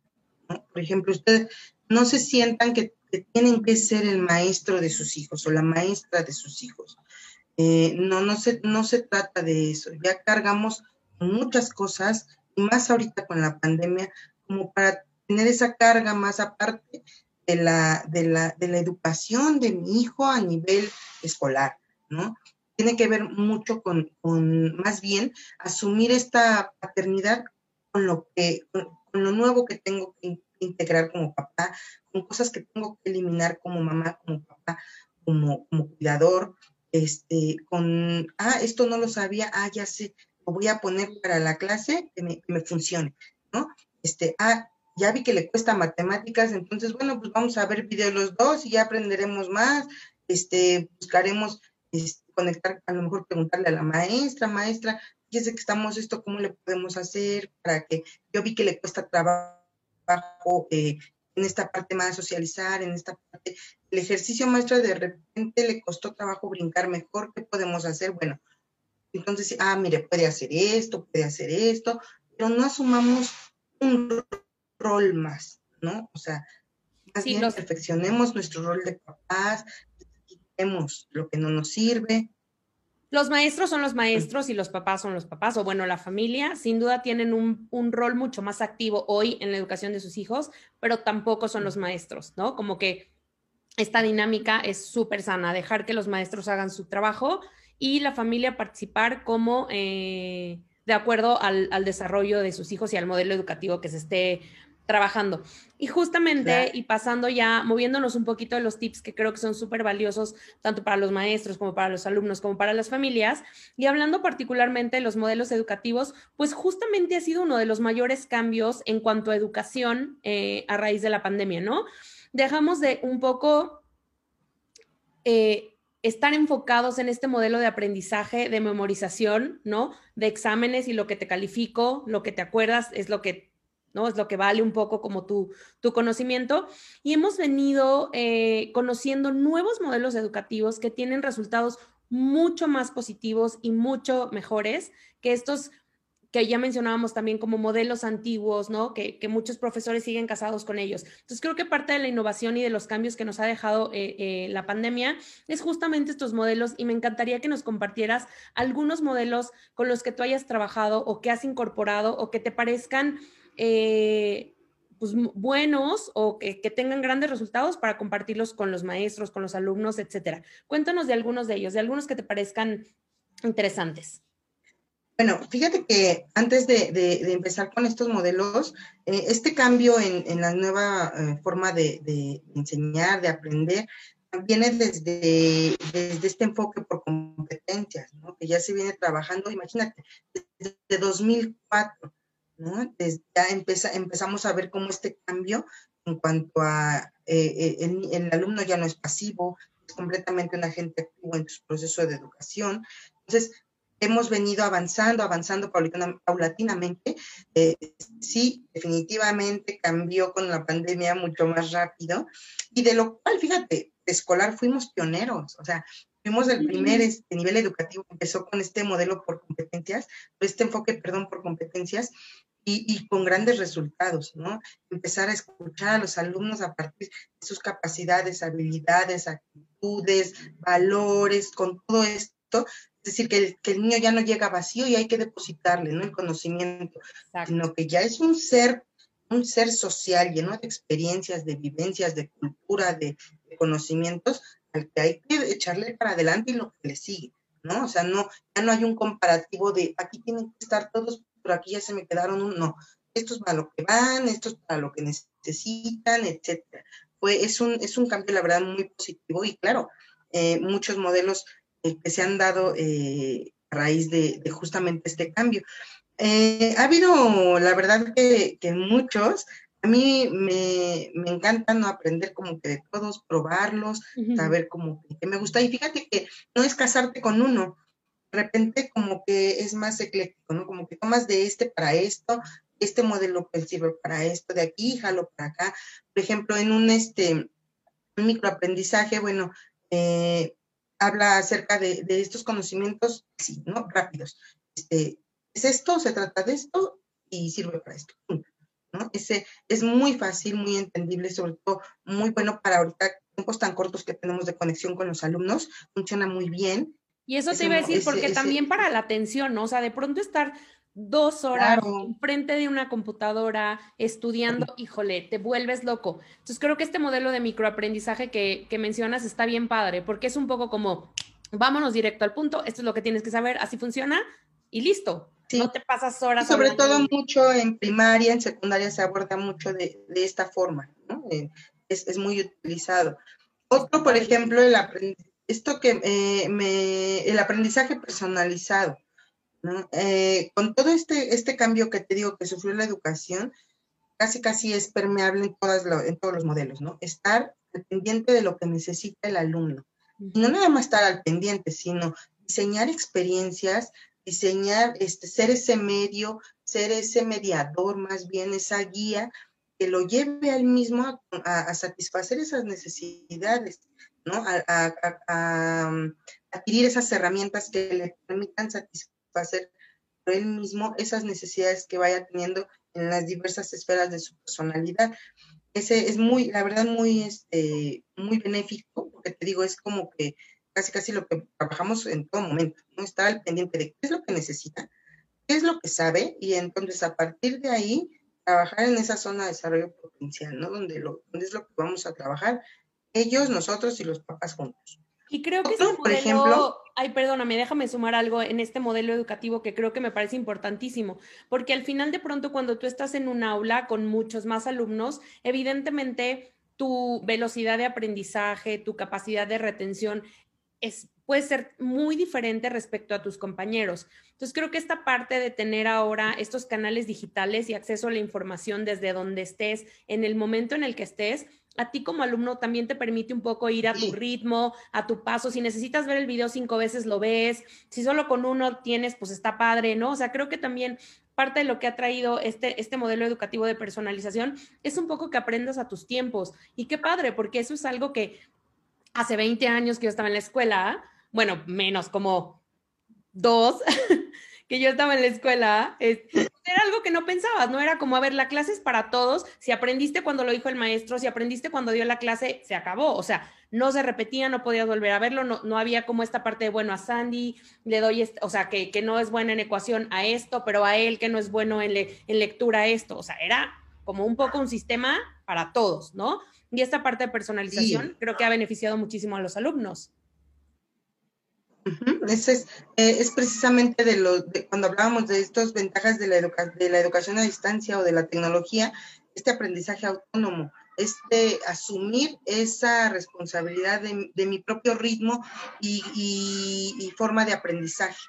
Por ejemplo, ustedes no se sientan que, tienen que ser el maestro de sus hijos o la maestra de sus hijos. Eh, no, no se, no se trata de eso. Ya cargamos muchas cosas más ahorita con la pandemia, como para tener esa carga más aparte de la, de la, de la educación de mi hijo a nivel escolar, ¿no? Tiene que ver mucho con, con más bien asumir esta paternidad con lo que, con, lo nuevo que tengo que integrar como papá, con cosas que tengo que eliminar como mamá, como papá, como, como cuidador, este, con, ah, esto no lo sabía, ah, ya sé, voy a poner para la clase que me, funcione, ¿no? Este, ah, ya vi que le cuesta matemáticas, entonces, bueno, pues vamos a ver videos los dos y ya aprenderemos más, este, buscaremos este, conectar, a lo mejor preguntarle a la maestra, maestra, fíjese que estamos esto, ¿cómo le podemos hacer para que, yo vi que le cuesta trabajo eh, en esta parte más socializar, en esta parte, el ejercicio maestra de repente le costó trabajo brincar mejor, ¿qué podemos hacer? Bueno, entonces, ah, mire, puede hacer esto, puede hacer esto, pero no asumamos un rol más, ¿no? O sea, más bien perfeccionemos nuestro rol de papás, quitemos lo que no nos sirve. Los maestros son los maestros y los papás son los papás, o bueno, la familia sin duda tienen un, un, rol mucho más activo hoy en la educación de sus hijos, pero tampoco son los maestros, ¿no? Como que esta dinámica es súper sana, dejar que los maestros hagan su trabajo y la familia participar como eh, de acuerdo al, al, desarrollo de sus hijos y al modelo educativo que se esté trabajando. Y justamente, y pasando ya, moviéndonos un poquito de los tips que creo que son súper valiosos, tanto para los maestros como para los alumnos, como para las familias, y hablando particularmente de los modelos educativos, pues justamente ha sido uno de los mayores cambios en cuanto a educación eh, a raíz de la pandemia, ¿no? Dejamos de un poco... Eh, estar enfocados en este modelo de aprendizaje, de memorización, ¿no? De exámenes y lo que te califico, lo que te acuerdas es lo que ¿no? Es lo que vale un poco como tu, tu conocimiento. Y hemos venido eh, conociendo nuevos modelos educativos que tienen resultados mucho más positivos y mucho mejores que estos que ya mencionábamos también como modelos antiguos, ¿no? Que, muchos profesores siguen casados con ellos. Entonces, creo que parte de la innovación y de los cambios que nos ha dejado eh, eh, la pandemia es justamente estos modelos y me encantaría que nos compartieras algunos modelos con los que tú hayas trabajado o que has incorporado o que te parezcan eh, pues, buenos o que, tengan grandes resultados para compartirlos con los maestros, con los alumnos, etcétera. Cuéntanos de algunos de ellos, de algunos que te parezcan interesantes. Bueno, fíjate que antes de, empezar con estos modelos, eh, este cambio en, la nueva eh, forma de, enseñar, de aprender, viene desde, desde este enfoque por competencias, ¿no? que ya se viene trabajando, imagínate, desde 2004 ¿no? ya empezamos a ver cómo este cambio en cuanto a eh, eh, el, alumno ya no es pasivo, es completamente un agente activo en su proceso de educación. Entonces, hemos venido avanzando, avanzando paulatinamente. Eh, sí, definitivamente cambió con la pandemia mucho más rápido y de lo cual, fíjate, escolar fuimos pioneros, o sea, fuimos el primer este, nivel educativo que empezó con este modelo por competencias, este enfoque, perdón, por competencias, y, con grandes resultados, ¿no? Empezar a escuchar a los alumnos a partir de sus capacidades, habilidades, actitudes, valores, con todo esto. Es decir, que el, niño ya no llega vacío y hay que depositarle, ¿no? El conocimiento, sino que ya es un ser, un ser social lleno de experiencias, de vivencias, de cultura, de, de conocimientos, al que hay que echarle para adelante y lo que le sigue. ¿no? O sea, no, ya no hay un comparativo de aquí tienen que estar todos pero aquí ya se me quedaron un, no, esto es para lo que van, esto es para lo que necesitan, etcétera. Es un, es un cambio, la verdad, muy positivo y claro, eh, muchos modelos eh, que se han dado eh, a raíz de, justamente este cambio. ha habido, la verdad, que, que muchos, a mí me, me, encanta no aprender como que de todos, probarlos, saber como que, que, me gusta. Y fíjate que no es casarte con uno, de repente como que es más ecléctico, ¿no? Como que tomas de este para esto, este modelo que sirve para esto, de aquí, jalo para acá. Por ejemplo, en un, este, un microaprendizaje, bueno, eh, habla acerca de, estos conocimientos, sí, ¿no? Rápidos. Este, es esto, se trata de esto y sirve para esto. ¿no? Ese es muy fácil, muy entendible, sobre todo muy bueno para ahorita tiempos tan cortos que tenemos de conexión con los alumnos, funciona muy bien y eso te iba a decir, porque también para la atención, ¿no? O sea, de pronto estar dos horas enfrente de una computadora estudiando, híjole, te vuelves loco. Entonces creo que este modelo de microaprendizaje que, que mencionas está bien padre, porque es un poco como, vámonos directo al punto, esto es lo que tienes que saber, así funciona y listo. No te pasas horas. Y sobre todo mucho en primaria, en secundaria se aborda mucho de, de esta forma, ¿no? Eh, es, es, muy utilizado. Otro, por ejemplo, el esto que eh, me, el aprendizaje personalizado, eh, con todo este, este cambio que te digo que sufrió la educación, casi casi es permeable en, todas en todos los modelos, ¿no? Estar al pendiente de lo que necesita el alumno. Y no nada más estar al pendiente, sino diseñar experiencias, diseñar, este, ser ese medio, ser ese mediador, más bien esa guía que lo lleve al mismo a satisfacer esas necesidades. A, mm, adquirir esas herramientas que le permitan satisfacer por él mismo esas necesidades que vaya teniendo en las diversas esferas de su personalidad. ese es muy, la verdad, muy, este, muy benéfico, porque te digo, es como que casi casi lo que trabajamos en todo momento, ¿no? Estar al pendiente de qué es lo que necesita, qué es lo que sabe, y entonces a partir de ahí trabajar en esa zona de desarrollo potencial, ¿no? Donde, lo, donde es lo que vamos a trabajar ellos, nosotros y los papás juntos. Y creo que Otro, por ejemplo, ay, perdóname, déjame sumar algo en este modelo educativo que creo que me parece importantísimo, porque al final de pronto cuando tú estás en un aula con muchos más alumnos, evidentemente tu velocidad de aprendizaje, tu capacidad de retención es, puede ser muy diferente respecto a tus compañeros. Entonces, creo que esta parte de tener ahora estos canales digitales y acceso a la información desde donde estés, en el momento en el que estés, a ti como alumno también te permite un poco ir a tu ritmo, a tu paso. Si necesitas ver el video cinco veces, lo ves. Si solo con uno tienes, pues está padre, ¿no? O sea, creo que también parte de lo que ha traído este, este modelo educativo de personalización es un poco que aprendas a tus tiempos. Y qué padre, porque eso es algo que hace 20 años que yo estaba en la escuela, bueno, menos como dos, que yo estaba en la escuela, era algo que no pensabas, no era como, a ver, la clase es para todos, si aprendiste cuando lo dijo el maestro, si aprendiste cuando dio la clase, se acabó, o sea, no se repetía, no podías volver a verlo, no, no había como esta parte de, bueno, a Sandy le doy, o sea, que, que, no es buena en ecuación a esto, pero a él que no es bueno en, en lectura a esto, o sea, era como un poco un sistema para todos, ¿no? Y esta parte de personalización creo que ha beneficiado muchísimo a los alumnos. Es, eh, es precisamente de lo de cuando hablábamos de estas ventajas de la, de la educación a distancia o de la tecnología, este aprendizaje autónomo, este asumir esa responsabilidad de, mi propio ritmo y, y, forma de aprendizaje,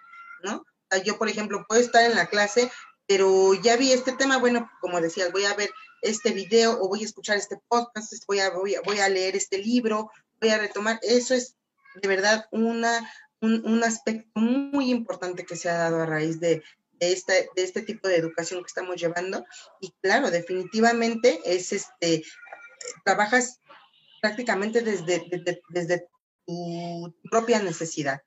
¿no? yo, por ejemplo, puedo estar en la clase, pero ya vi este tema, bueno, como decías, voy a ver este video o voy a escuchar este podcast, voy a, voy a, voy a leer este libro, voy a retomar, eso es de verdad una un, aspecto muy importante que se ha dado a raíz de, de, este, de este tipo de educación que estamos llevando. Y claro, definitivamente es este, trabajas prácticamente desde, desde, tu propia necesidad.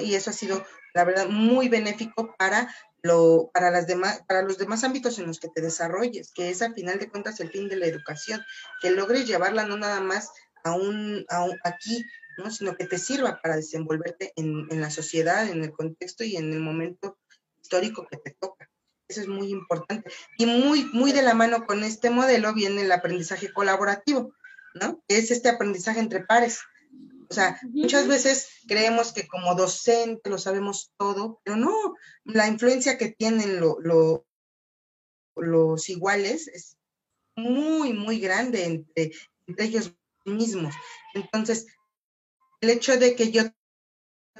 Y eso ha sido, la verdad, muy benéfico para, lo, para, las demás, para los demás ámbitos en los que te desarrolles, que es al final de cuentas el fin de la educación, que logres llevarla no nada más a un, a un aquí sino que te sirva para desenvolverte en, la sociedad, en el contexto y en el momento histórico que te toca. Eso es muy importante. Y muy, muy de la mano con este modelo viene el aprendizaje colaborativo, ¿no? Es este aprendizaje entre pares. O sea, muchas veces creemos que como docente lo sabemos todo, pero no, la influencia que tienen los iguales es muy, muy grande entre, entre ellos mismos. Entonces, el hecho de que yo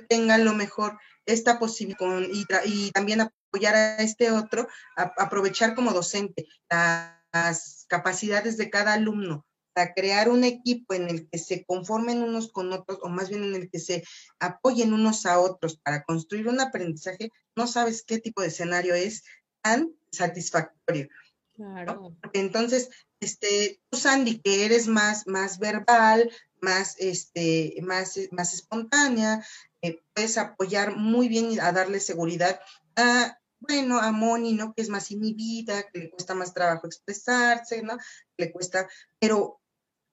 tenga lo mejor esta posibilidad y, también apoyar a este otro, aprovechar como docente las capacidades de cada alumno para crear un equipo en el que se conformen unos con otros, o más bien en el que se apoyen unos a otros para construir un aprendizaje, no sabes qué tipo de escenario es tan satisfactorio. Claro. Entonces, este, tú, Sandy, que eres más, más verbal, más, este, más, más espontánea, eh, puedes apoyar muy bien a darle seguridad a, bueno, a Moni, ¿no? Que es más inhibida, que le cuesta más trabajo expresarse, ¿no? le cuesta, pero,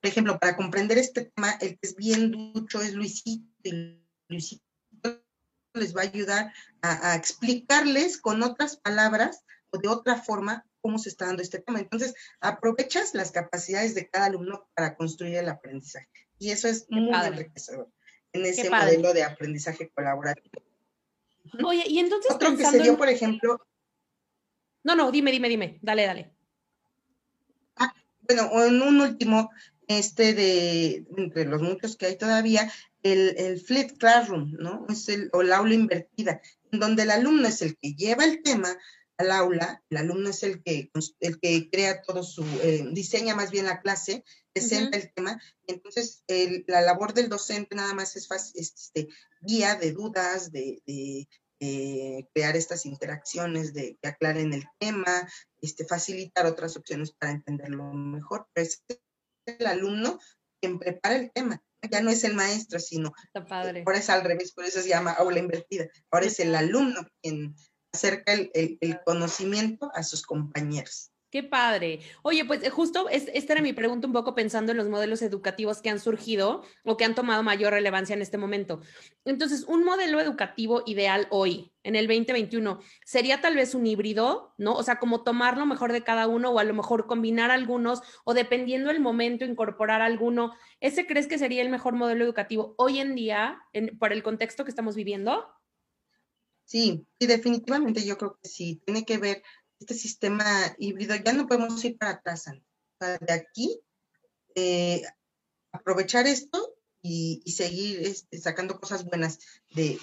por ejemplo, para comprender este tema, el que es bien ducho es Luisito, y Luisito les va a ayudar a explicarles con otras palabras o de otra forma cómo se está dando este tema. Entonces, aprovechas las capacidades de cada alumno para construir el aprendizaje. Y eso es muy enriquecedor en ese modelo de aprendizaje colaborativo. Oye, y entonces. Otro que se dio, por ejemplo. No, no, dime, dime, dime. Dale, dale. Ah, bueno, en un último, este de, entre los muchos que hay todavía, el, el Fleet Classroom, ¿no? Es el, o el aula invertida, en donde el alumno es el que lleva el tema, al aula, el alumno es el que, el que crea todo su, eh, diseña más bien la clase, presenta el tema, entonces la labor del docente nada más es, este, guía de dudas, de, crear estas interacciones, de que aclaren el tema, este, facilitar otras opciones para entenderlo mejor, pero es el alumno quien prepara el tema, ya no es el maestro, sino, ahora es al revés, por eso se llama aula invertida, ahora es el alumno quien acerca el, conocimiento a sus compañeros. Qué padre. Oye, pues eh, justo esta era mi pregunta un poco pensando en los modelos educativos que han surgido o que han tomado mayor relevancia en este momento. Entonces, un modelo educativo ideal hoy, en el 2021, sería tal vez un híbrido, ¿no? O sea, como tomar lo mejor de cada uno o a lo mejor combinar algunos o dependiendo del momento incorporar alguno. ¿Ese crees que sería el mejor modelo educativo hoy en día por el contexto que estamos viviendo? Sí, y definitivamente yo creo que sí, tiene que ver este sistema híbrido, ya no podemos ir para atrás. de aquí, eh, aprovechar esto y, seguir este, sacando cosas buenas de,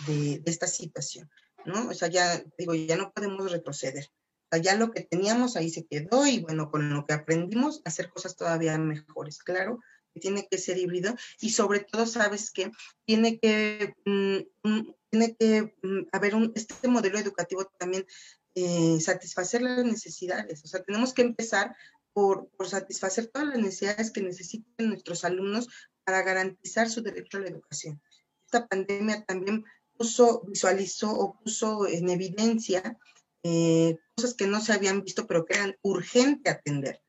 esta situación, ¿no? O sea, ya digo, ya no podemos retroceder. O sea, ya lo que teníamos ahí se quedó y bueno, con lo que aprendimos, hacer cosas todavía mejores. Claro, tiene que ser híbrido y sobre todo, sabes que tiene que, mm, mm, tiene que mm, haber un, este modelo educativo también eh, satisfacer las necesidades. O sea, tenemos que empezar por, satisfacer todas las necesidades que necesitan nuestros alumnos para garantizar su derecho a la educación. Esta pandemia también puso, visualizó o puso en evidencia eh, cosas que no se habían visto, pero que eran urgente atender,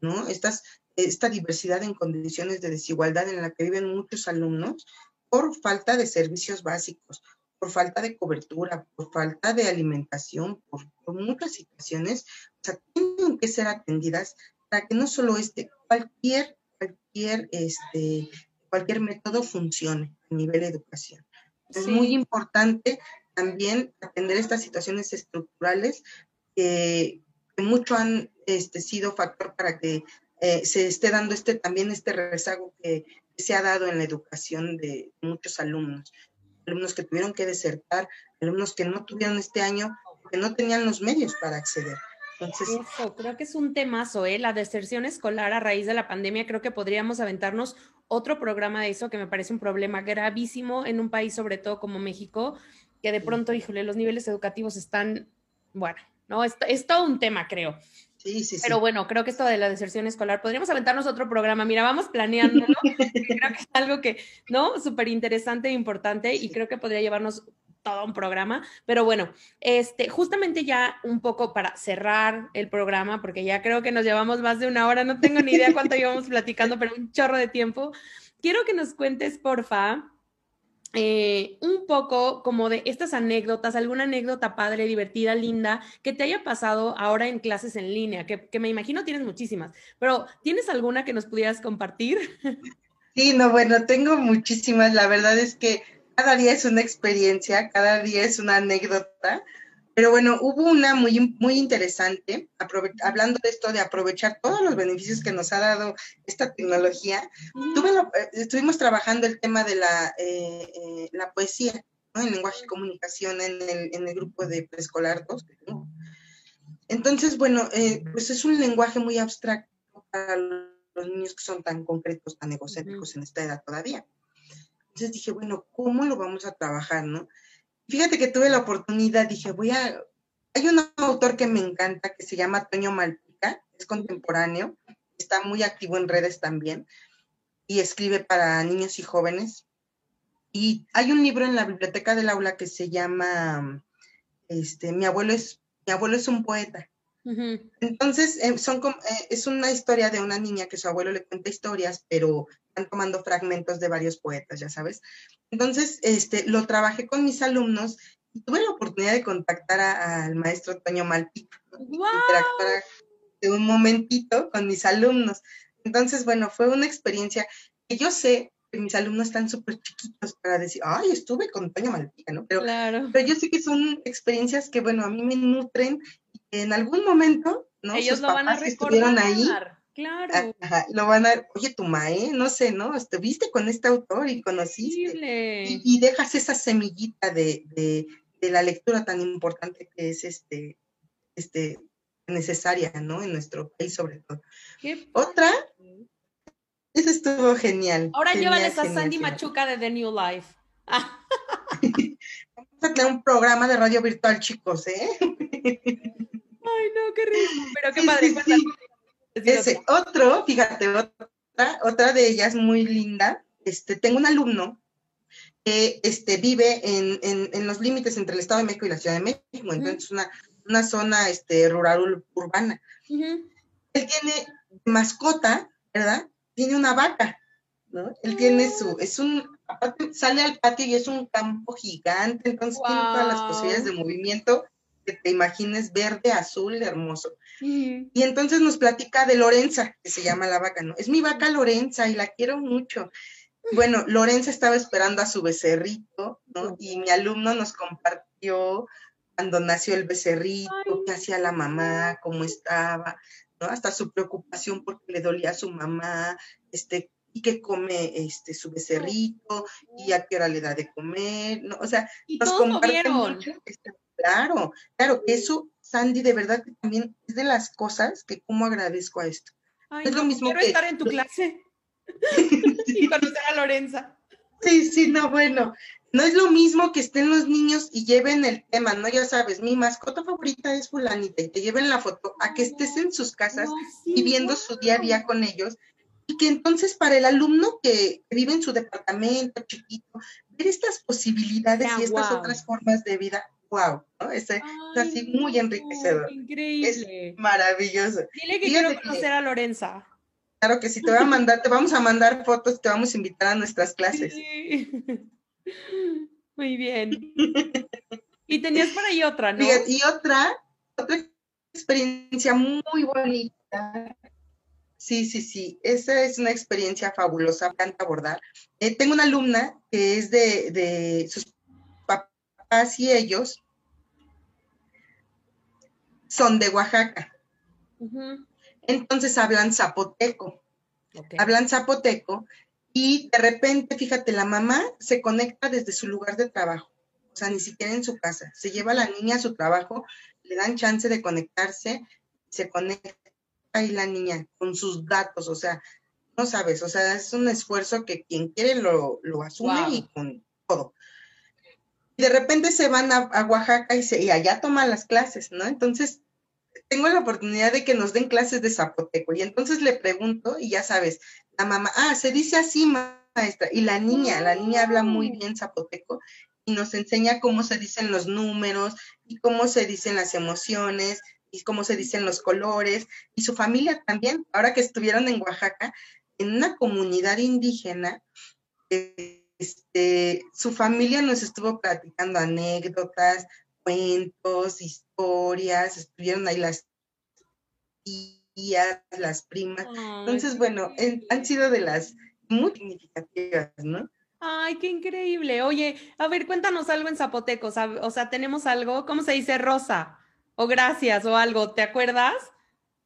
¿no? Estas, esta diversidad en condiciones de desigualdad en la que viven muchos alumnos por falta de servicios básicos, por falta de cobertura, por falta de alimentación, por, muchas situaciones, o sea, tienen que ser atendidas para que no solo este, cualquier, cualquier, este, cualquier método funcione a nivel de educación. Es muy importante también atender estas situaciones estructurales que, mucho han este, sido factor para que eh, se esté dando este también este rezago que se ha dado en la educación de muchos alumnos alumnos que tuvieron que desertar, alumnos que no tuvieron este año, que no tenían los medios para acceder. Entonces, Eso, creo que es un temazo, ¿eh? La deserción escolar a raíz de la pandemia, creo que podríamos aventarnos otro programa de eso que me parece un problema gravísimo en un país, sobre todo como México, que de pronto, híjole, los niveles educativos están, bueno, no, es, es todo un tema, creo. Sí, sí, sí. Pero bueno, creo que esto de la deserción escolar, podríamos aventarnos otro programa. Mira, vamos planeándolo. creo que es algo que, ¿no? Súper interesante e importante y creo que podría llevarnos todo un programa. Pero bueno, este, justamente ya un poco para cerrar el programa, porque ya creo que nos llevamos más de una hora, no tengo ni idea cuánto llevamos platicando, pero un chorro de tiempo. Quiero que nos cuentes, porfa, eh, un poco como de estas anécdotas, alguna anécdota padre, divertida, linda, que te haya pasado ahora en clases en línea, que, me imagino tienes muchísimas, pero ¿tienes alguna que nos pudieras compartir? Sí, no, bueno, tengo muchísimas. La verdad es que cada día es una experiencia, cada día es una anécdota. Pero bueno, hubo una muy, muy interesante, hablando de esto de aprovechar todos los beneficios que nos ha dado esta tecnología. Eh, estuvimos trabajando el tema de la, eh, eh, la poesía, ¿no? en lenguaje y comunicación en el, en el grupo de preescolar 2. Entonces, bueno, pues es un lenguaje muy abstracto para los niños que son tan concretos, tan egocéntricos en esta edad todavía. Entonces dije, bueno, ¿cómo lo vamos a trabajar, no? Fíjate que tuve la oportunidad, dije, voy a... Hay un autor que me encanta que se llama Toño Malpica, es contemporáneo, está muy activo en redes también y escribe para niños y jóvenes. Y hay un libro en la biblioteca del aula que se llama este, Mi abuelo es, mi abuelo es un poeta. Entonces, eh, son eh, es una historia de una niña que su abuelo le cuenta historias, pero están tomando fragmentos de varios poetas, ya sabes. Entonces, este, lo trabajé con mis alumnos y tuve la oportunidad de contactar al maestro Toño Malpica, interactuar de un momentito con mis alumnos. Entonces, bueno, fue una experiencia que yo sé que mis alumnos están súper chiquitos para decir, ay, estuve con Toño Malpica, ¿no? Pero, pero yo sé que son experiencias que, bueno, a mí me nutren en algún momento, ¿no? Ellos lo van a recordar. estuvieron ahí Claro. lo van a, oye, tu mae, no sé, ¿no? Estuviste con este autor y conociste. Y, dejas esa semillita de, la lectura tan importante que es este, este, necesaria, ¿no? En nuestro país sobre todo. Otra, eso estuvo genial. Ahora llévales a Sandy Machuca de The New Life. Vamos a tener un programa de radio virtual, chicos, ¿eh? Ay, no, qué rico. Pero qué padre. Ese otro, fíjate, otra, otra de ellas muy linda. Este, tengo un alumno que este, vive en, los límites entre el Estado de México y la Ciudad de México, entonces una, una zona este, rural urbana. él tiene mascota, ¿verdad? Tiene una vaca, ¿no? Él tiene su, es un, aparte sale al patio y es un campo gigante, entonces tiene todas las posibilidades de movimiento que te imagines verde, azul, hermoso. Y entonces nos platica de Lorenza, que se llama la vaca, ¿no? Es mi vaca Lorenza y la quiero mucho. Bueno, Lorenza estaba esperando a su becerrito, ¿no? Y mi alumno nos compartió cuando nació el becerrito, qué hacía la mamá, cómo estaba, ¿no? Hasta su preocupación porque le dolía a su mamá, este, y qué come este su becerrito, y a qué hora le da de comer, ¿no? O sea, nos comparte mucho. Este, claro, claro, eso, Sandy, de verdad que también es de las cosas que como agradezco a esto. es lo mismo quiero estar en tu clase y conocer a Lorenza. Sí, sí, no, bueno, no es lo mismo que estén los niños y lleven el tema, ¿no? Ya sabes, mi mascota favorita es fulanita y te lleven la foto a que estés en sus casas y viendo su día a día con ellos y que entonces para el alumno que vive en su departamento chiquito, ver estas posibilidades y estas otras formas de vida, wow, ¿no? Es, así muy enriquecedor. increíble. Es maravilloso. Dile que quiero conocer a Lorenza. Claro que sí, te voy a mandar, te vamos a mandar fotos, te vamos a invitar a nuestras clases. Muy bien. Y tenías por ahí otra, ¿no? Y otra, otra experiencia muy bonita. Sí, sí, sí, esa es una experiencia fabulosa, me encanta abordar. Eh, tengo una alumna que es de, sus papás y ellos son de Oaxaca. Entonces hablan zapoteco. Hablan zapoteco y de repente, fíjate, la mamá se conecta desde su lugar de trabajo, o sea, ni siquiera en su casa. Se lleva a la niña a su trabajo, le dan chance de conectarse, se conecta ahí la niña con sus datos, o sea, no sabes, o sea, es un esfuerzo que quien quiere lo, asume y con todo. De repente se van a, Oaxaca y, se, y allá toman las clases, ¿no? Entonces, tengo la oportunidad de que nos den clases de zapoteco y entonces le pregunto y ya sabes, la mamá, ah, se dice así, maestra, y la niña, la niña habla muy bien zapoteco y nos enseña cómo se dicen los números y cómo se dicen las emociones y cómo se dicen los colores y su familia también, ahora que estuvieron en Oaxaca, en una comunidad indígena, este, su familia nos estuvo platicando anécdotas, cuentos, historias, estuvieron ahí las tías, las primas. Entonces, bueno, han sido de las muy significativas, ¿no? Ay, qué increíble. Oye, a ver, cuéntanos algo en zapoteco. O sea, tenemos algo, ¿cómo se dice rosa? O gracias o algo, ¿te acuerdas?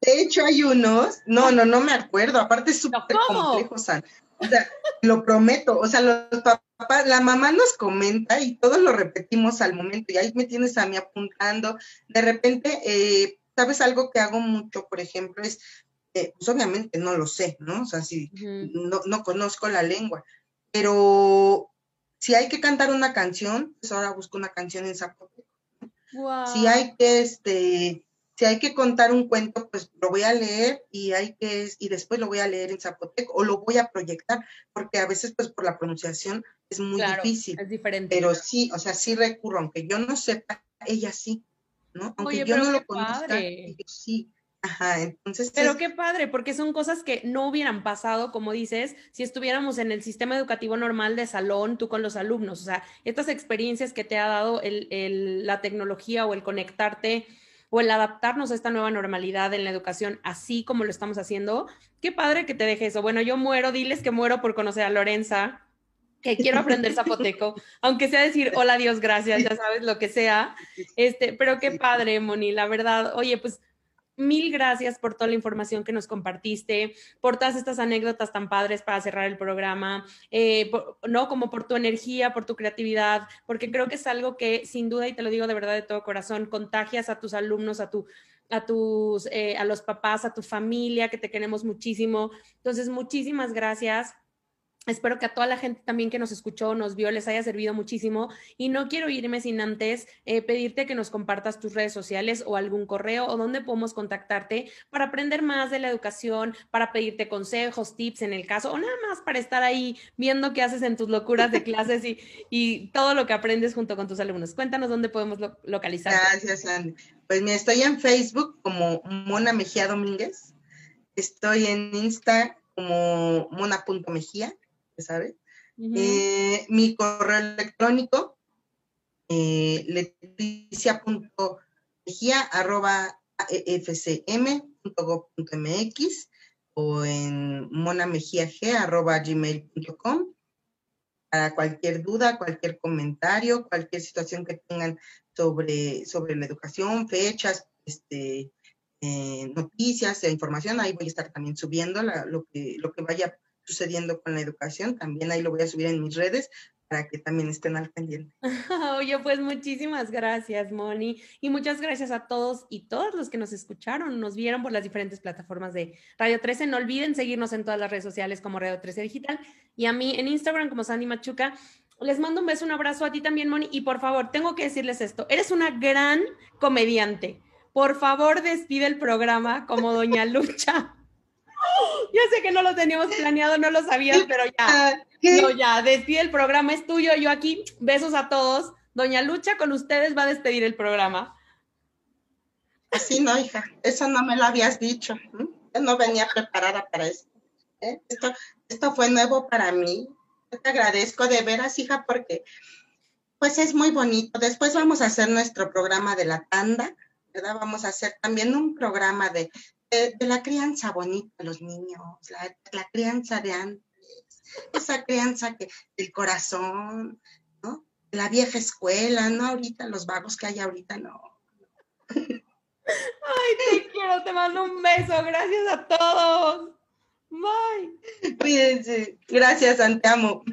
De hecho, hay unos, no, no, no me acuerdo. Aparte es súper complejo, San. O sea, lo prometo. O sea, los papás, la mamá nos comenta y todos lo repetimos al momento. Y ahí me tienes a mí apuntando. De repente, eh, ¿sabes algo que hago mucho, por ejemplo? Es, eh, pues obviamente no lo sé, ¿no? O sea, si no, no conozco la lengua, pero si hay que cantar una canción, pues ahora busco una canción en zapoteco. Si hay que, este, si hay que contar un cuento, pues lo voy a leer y hay que, y después lo voy a leer en zapoteco o lo voy a proyectar, porque a veces, pues por la pronunciación es muy difícil. Es diferente. Pero sí, o sea, sí recurro, aunque yo no sepa, ella sí. ¿no? Aunque yo no lo conozca, sí. Ajá, entonces. Pero qué padre, porque son cosas que no hubieran pasado, como dices, si estuviéramos en el sistema educativo normal de salón, tú con los alumnos. O sea, estas experiencias que te ha dado el, la tecnología o el conectarte o el adaptarnos a esta nueva normalidad en la educación, así como lo estamos haciendo, qué padre que te deje eso. Bueno, yo muero, diles que muero por conocer a Lorenza, que quiero aprender zapoteco, aunque sea decir hola Dios, gracias, ya sabes, lo que sea. Este, pero qué padre, Moni, la verdad. Oye, pues mil gracias por toda la información que nos compartiste, por todas estas anécdotas tan padres para cerrar el programa, eh, no como por tu energía, por tu creatividad, porque creo que es algo que sin duda, y te lo digo de verdad de todo corazón, contagias a tus alumnos, a tu a tus, eh, a los papás, a tu familia, que te queremos muchísimo. Entonces, muchísimas gracias Espero que a toda la gente también que nos escuchó, nos vio, les haya servido muchísimo. Y no quiero irme sin antes eh, pedirte que nos compartas tus redes sociales o algún correo o donde podemos contactarte para aprender más de la educación, para pedirte consejos, tips en el caso, o nada más para estar ahí viendo qué haces en tus locuras de clases y, y todo lo que aprendes junto con tus alumnos. Cuéntanos dónde podemos localizar. Gracias, Andy. Pues me estoy en Facebook como Mona Mejía Domínguez Estoy en Insta como mona.mejía, ¿sabes? Eh, mi correo electrónico, eh, leticia.mejía arroba efcm.gov.mx o en monamejiag.gmail.com para cualquier duda, cualquier comentario, cualquier situación que tengan sobre, sobre la educación, fechas, este, eh, noticias e información. Ahí voy a estar también subiendo lo, que, lo que vaya sucediendo con la educación. También ahí lo voy a subir en mis redes para que también estén al pendiente. Oye, pues muchísimas gracias, Moni. Y muchas gracias a todos y todas los que nos escucharon, nos vieron por las diferentes plataformas de Radio 13. No olviden seguirnos en todas las redes sociales como Radio 13 Digital y a mí en Instagram como Sandy Machuca. Les mando un beso, un abrazo a ti también, Moni. Y por favor, tengo que decirles esto. Eres una gran comediante. Por favor, despide el programa como Doña Lucha. Ya sé que no lo teníamos planeado, no lo sabías, pero ya. No, ya, despide el programa, es tuyo. Yo aquí, besos a todos. Doña Lucha con ustedes va a despedir el programa. Así no, hija, eso no me lo habías dicho. Yo no venía preparada para eso. ¿eh? Esto, esto fue nuevo para mí. te agradezco de veras, hija, porque pues es muy bonito. Después vamos a hacer nuestro programa de la tanda, ¿verdad? Vamos a hacer también un programa de, de, la crianza bonita de los niños, la, crianza de antes, esa crianza que el corazón, ¿no? La vieja escuela, no ahorita, los vagos que hay ahorita, no. Ay, te quiero, te mando un beso, gracias a todos. Bye. Cuídense, gracias, Ante amo.